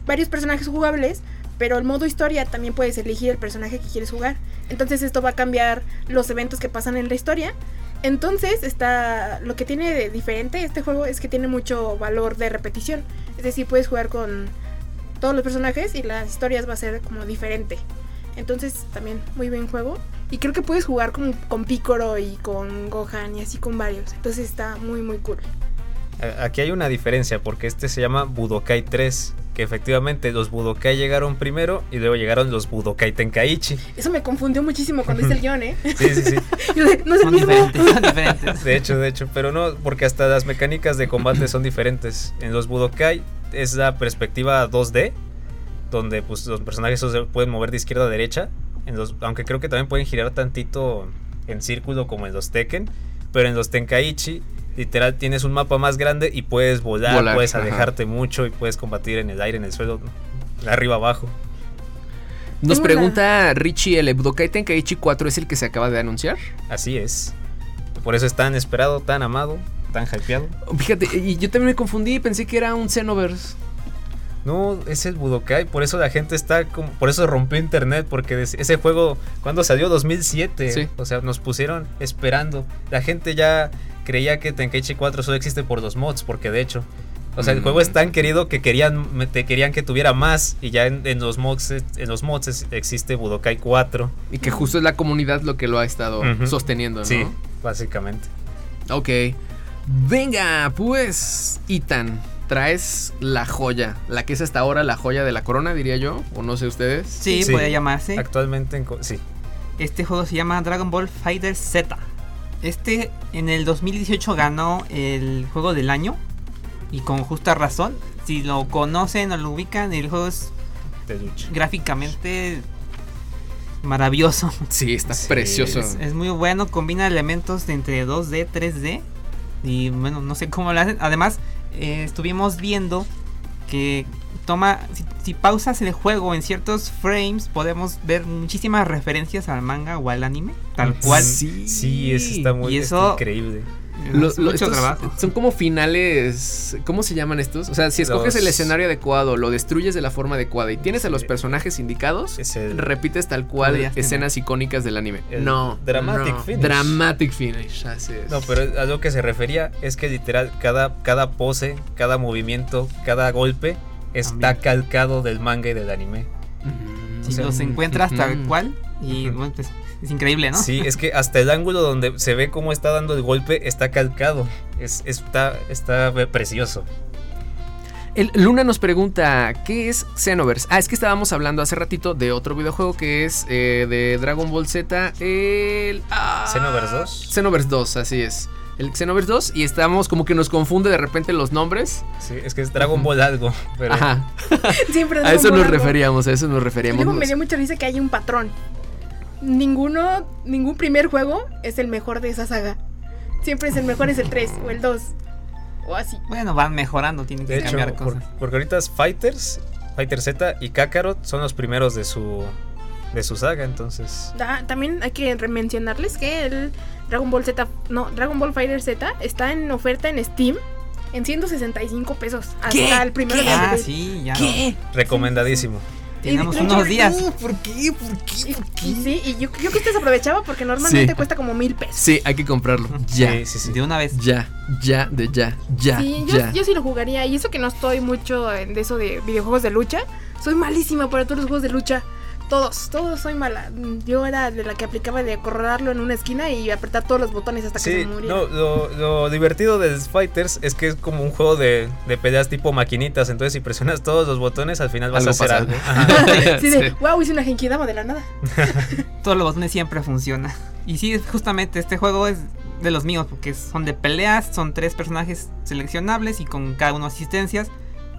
varios personajes jugables, pero el modo historia también puedes elegir el personaje que quieres jugar. Entonces esto va a cambiar los eventos que pasan en la historia. Entonces está lo que tiene de diferente este juego es que tiene mucho valor de repetición. Es decir, puedes jugar con todos los personajes y las historias va a ser como diferente. Entonces también muy buen juego. Y creo que puedes jugar con, con Piccolo y con Gohan y así con varios. Entonces está muy muy cool. A- Aquí hay una diferencia porque este se llama Budokai 3, que efectivamente los Budokai llegaron primero y luego llegaron los Budokai Tenkaichi. Eso me confundió muchísimo cuando hice el guion, ¿eh? Sí, sí, sí. No es el Son mismo. diferentes, son diferentes. De hecho, de hecho, pero no, porque hasta las mecánicas de combate son diferentes. En los Budokai es la perspectiva 2D, donde pues los personajes se pueden mover de izquierda a derecha, en los, aunque creo que también pueden girar tantito en círculo como en los Tekken, pero en los Tenkaichi literal tienes un mapa más grande y puedes volar, Volar, puedes ajá. alejarte mucho y puedes combatir en el aire, en el suelo, arriba abajo. Nos pregunta Richie, ¿el Budokai Tenkaichi 4 es el que se acaba de anunciar? Así es. Por eso es tan esperado, tan amado, tan hypeado. Fíjate, y yo también me confundí, pensé que era un Xenoverse. No, es el Budokai, por eso la gente está como, por eso rompió internet, porque ese juego, cuando salió 2007, Sí. o sea, nos pusieron esperando. La gente ya creía que Tenkaichi 4 solo existe por los mods, porque de hecho, o sea, el Mm. juego es tan querido que querían, te querían que tuviera más, y ya en, en los mods, en los mods existe Budokai 4. Y que justo es la comunidad lo que lo ha estado sosteniendo, ¿no? Sí, básicamente. Ok. Venga, pues, Itan, traes la joya, la que es hasta ahora la joya de la corona, diría yo, o no sé ustedes. Sí, Sí. puede llamarse. Actualmente, en co- sí. Este juego se llama Dragon Ball Fighter Z. Este en el 2018 ganó el juego del año. Y con justa razón. Si lo conocen o lo ubican, el juego es gráficamente maravilloso. Sí, está Sí, precioso. Es, es muy bueno, combina elementos de entre 2D, 3D. Y bueno, no sé cómo lo hacen. Además, eh, estuvimos viendo que toma. Si, si pausas el juego en ciertos frames, podemos ver muchísimas referencias al manga o al anime. Tal cual. Sí. Sí, eso está muy Y eso- increíble. Lo- Es lo- mucho estos trabajo. Son como finales. ¿Cómo se llaman estos? O sea, si escoges Los- el escenario adecuado, lo destruyes de la forma adecuada y tienes a los personajes indicados, el- repites tal cual escenas icónicas del anime. El no. dramatic no. finish. Dramatic finish. Así es. No, pero a lo que se refería es que literal cada, cada pose, cada movimiento, cada golpe está También. calcado del manga y del anime. Mm, Si o sea, los encuentras tal cual. Y bueno, pues es increíble, ¿no? Sí, es que hasta el ángulo donde se ve cómo está dando el golpe está calcado. Es, está, está precioso. El Luna nos pregunta, ¿qué es Xenoverse? Ah, es que estábamos hablando hace ratito de otro videojuego que es eh, de Dragon Ball Z, el... ah, ¿Xenoverse 2? Xenoverse 2, así es. El Xenoverse 2 y estamos como que nos confunde de repente los nombres. Sí, es que es Dragon Ball algo. Pero Ajá, Siempre a eso nos algo. referíamos, a eso nos Y referíamos. luego me dio mucha risa que hay un patrón. Ninguno, ningún primer juego es el mejor de esa saga. Siempre es el mejor, es el 3 o el 2. O así. Bueno, van mejorando, tienen que de hecho, cambiar por- cosas. porque ahorita es Fighters, Fighter Z y Kakarot son los primeros de su, de su saga, entonces... Ah, también hay que mencionarles que el Dragon Ball Z, no, Dragon Ball Fighter Z está en oferta en Steam en 165 pesos. Hasta ¿Qué? el primero ¿Qué? de Ah, abril. sí, ya. ¿Qué? Recomendadísimo. Tenemos Y hecho, unos días. No, ¿Por qué? ¿Por qué? ¿Por qué? sí, y yo, yo que usted se aprovechaba porque normalmente Sí. cuesta como mil pesos. Sí, hay que comprarlo. Ya, Sí, sí, sí. De una vez. ya, ya, de ya, ya, Sí, yo, ya. yo sí lo jugaría. Y eso que no estoy mucho de eso de videojuegos de lucha. Soy malísima para todos los juegos de lucha. Todos, todos soy mala. Yo era de la que aplicaba de acorralarlo en una esquina y apretar todos los botones hasta que Sí, se muriera. no, lo, lo divertido de Fighters es que es como un juego de, de peleas tipo maquinitas. Entonces, si presionas todos los botones, al final vas Algo a hacer pasa. algo. Sí, de, Sí. wow, hice una genkidama de la nada. Todos los botones siempre funcionan. Y sí, justamente este juego es de los míos, porque son de peleas, son tres personajes seleccionables y con cada uno asistencias.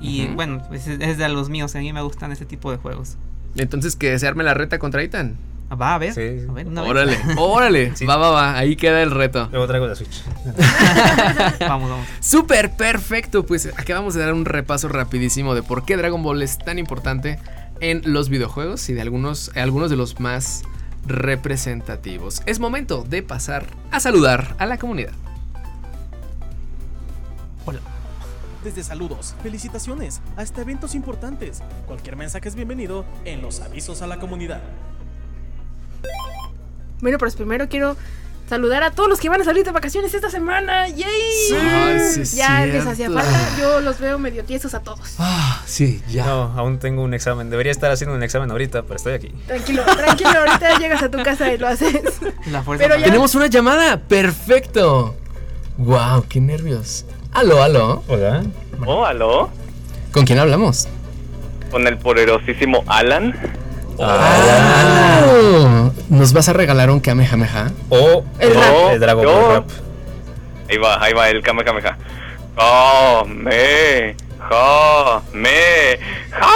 Y Ujú. bueno, pues es, es de los míos, a mí me gustan ese tipo de juegos. Entonces, que se arme la reta contra Itan. Ah, Va a ver, Sí. a ver, una vez. Órale, órale. Sí. Va, va, va. Ahí queda el reto. Luego traigo la Switch. vamos, vamos. Súper perfecto. Pues acabamos de dar un repaso rapidísimo de por qué Dragon Ball es tan importante en los videojuegos y de algunos, algunos de los más representativos. Es momento de pasar a saludar a la comunidad. Desde saludos, felicitaciones, hasta eventos importantes. Cualquier mensaje es bienvenido en los avisos a la comunidad. Bueno, pues primero quiero saludar a todos los que van a salir de vacaciones esta semana. ¡Yay! Ay, sí es ya les hacía cierto. falta. Yo los veo medio tiesos a todos. Ah, sí, ya. No, aún tengo un examen. Debería estar haciendo un examen ahorita, pero estoy aquí. Tranquilo, tranquilo. Ahorita llegas a tu casa y lo haces. La fuerza Pero para- ya- Tenemos una llamada. Perfecto. Wow, qué nervios. Aló, aló. Hola. Oh, aló, ¿Con quién hablamos? con el poderosísimo Alan. Ah, ¿Nos vas a regalar un Kamehameha? O El el, rap. el Dragon Ball Rap. Ahí va, ahí va el Kamehameha. Kame, ja, me, ja.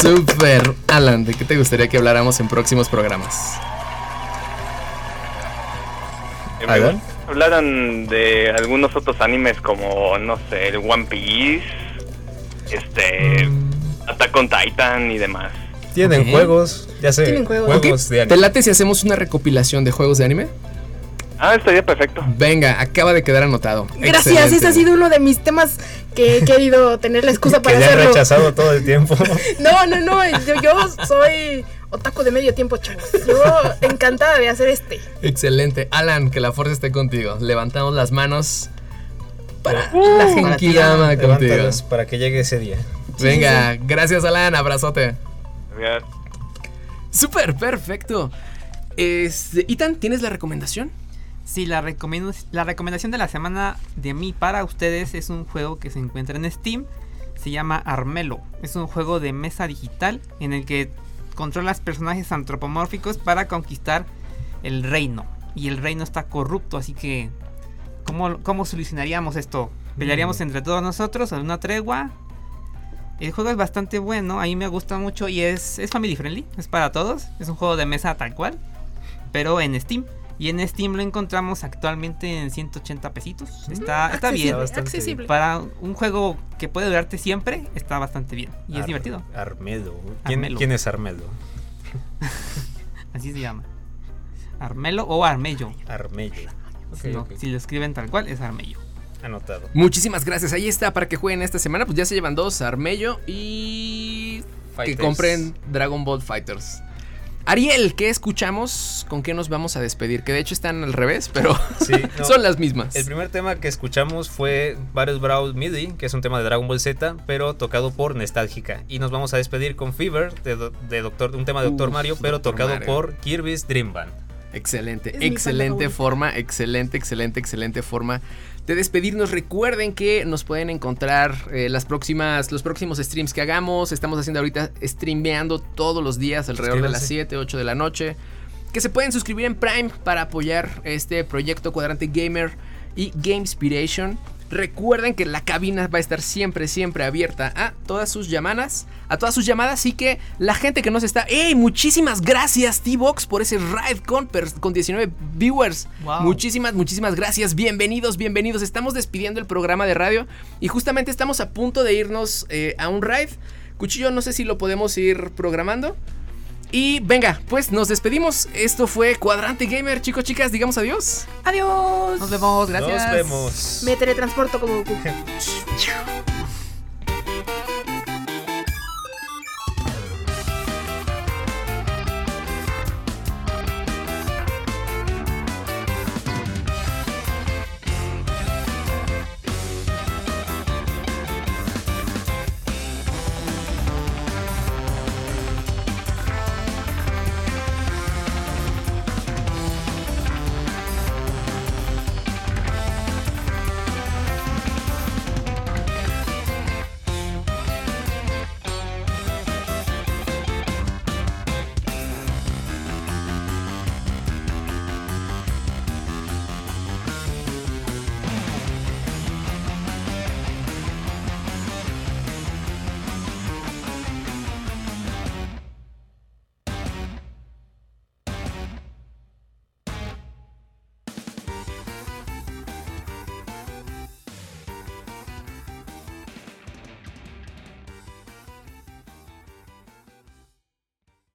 Super. Alan, ¿de qué te gustaría que habláramos en próximos programas? Que me hablaran de algunos otros animes como, no sé, el One Piece, este, Attack on Titan y demás. Tienen juegos, ya sé, Tienen juegos. de ¿Te anime. late si hacemos una recopilación de juegos de anime? Ah, estaría perfecto. Venga, acaba de quedar anotado. Gracias, Excelente. ese ha sido uno de mis temas que he querido tener la excusa Que para ya han hacerlo. rechazado todo el tiempo. No, no, no, yo, yo soy otaku de medio tiempo, chavos. Yo encantada de hacer este. Excelente. Alan, que la fuerza esté contigo. Levantamos las manos para Uh, la Genkidama contigo. Para que llegue ese día. Venga, gracias Alan, abrazote. Gracias. Súper, perfecto. Este, Itan, ¿tienes la recomendación? Sí, la, recomiendo, la recomendación de la semana de mí para ustedes es un juego que se encuentra en Steam. Se llama Armelo. Es un juego de mesa digital en el que controlas personajes antropomórficos para conquistar el reino. Y el reino está corrupto, así que ¿cómo, cómo solucionaríamos esto? ¿Pelearíamos entre todos nosotros en una tregua? El juego es bastante bueno, a mí me gusta mucho y es, es family friendly, es para todos. Es un juego de mesa tal cual, pero en Steam. Y en Steam lo encontramos actualmente en 180 pesitos. Está, está bien. Accesible, bastante accesible. Para un juego que puede durarte siempre, está bastante bien. Y es divertido. Armedo. ¿Quién, Armelo. quién es Armedo? Así se llama. Armelo o Armello. Armello. si, si lo escriben tal cual, es Armello. Anotado. Muchísimas gracias. Ahí está para que jueguen esta semana. Pues ya se llevan dos, Armello y que Fighters. compren Dragon Ball Fighters. Ariel, ¿qué escuchamos? ¿Con qué nos vamos a despedir? Que de hecho están al revés, pero Sí, no. son las mismas. El primer tema que escuchamos fue Various Brow MIDI, que es un tema de Dragon Ball Z, pero tocado por Nostálgica. Y nos vamos a despedir con Fever, de, do- de Doctor, un tema de Doctor Uf, Mario, pero tocado Mario. por Kirby's Dream Band. Excelente, Es excelente forma, excelente, excelente, excelente forma de despedirnos. Recuerden que nos pueden encontrar eh, las próximas, los próximos streams que hagamos. Estamos haciendo ahorita streameando todos los días alrededor de las Suscríbanse. 7, 8 de la noche. Que se pueden suscribir en Prime para apoyar este proyecto Cuadrante Gamer y Gamespiration. Recuerden que la cabina va a estar siempre, siempre abierta a todas sus llamadas. A todas sus llamadas. Y que la gente que nos está. ¡Ey! Muchísimas gracias, T-Box, por ese raid con, pers- con 19 viewers. Wow. Muchísimas, muchísimas gracias. Bienvenidos, bienvenidos. Estamos despidiendo el programa de radio. Y justamente estamos a punto de irnos eh, a un raid. Cuchillo, no sé si lo podemos ir programando. Y venga, pues nos despedimos. Esto fue Cuadrante Gamer, chicos, chicas, digamos adiós. Adiós. Nos vemos, gracias. Nos vemos. Me teletransporto como Goku.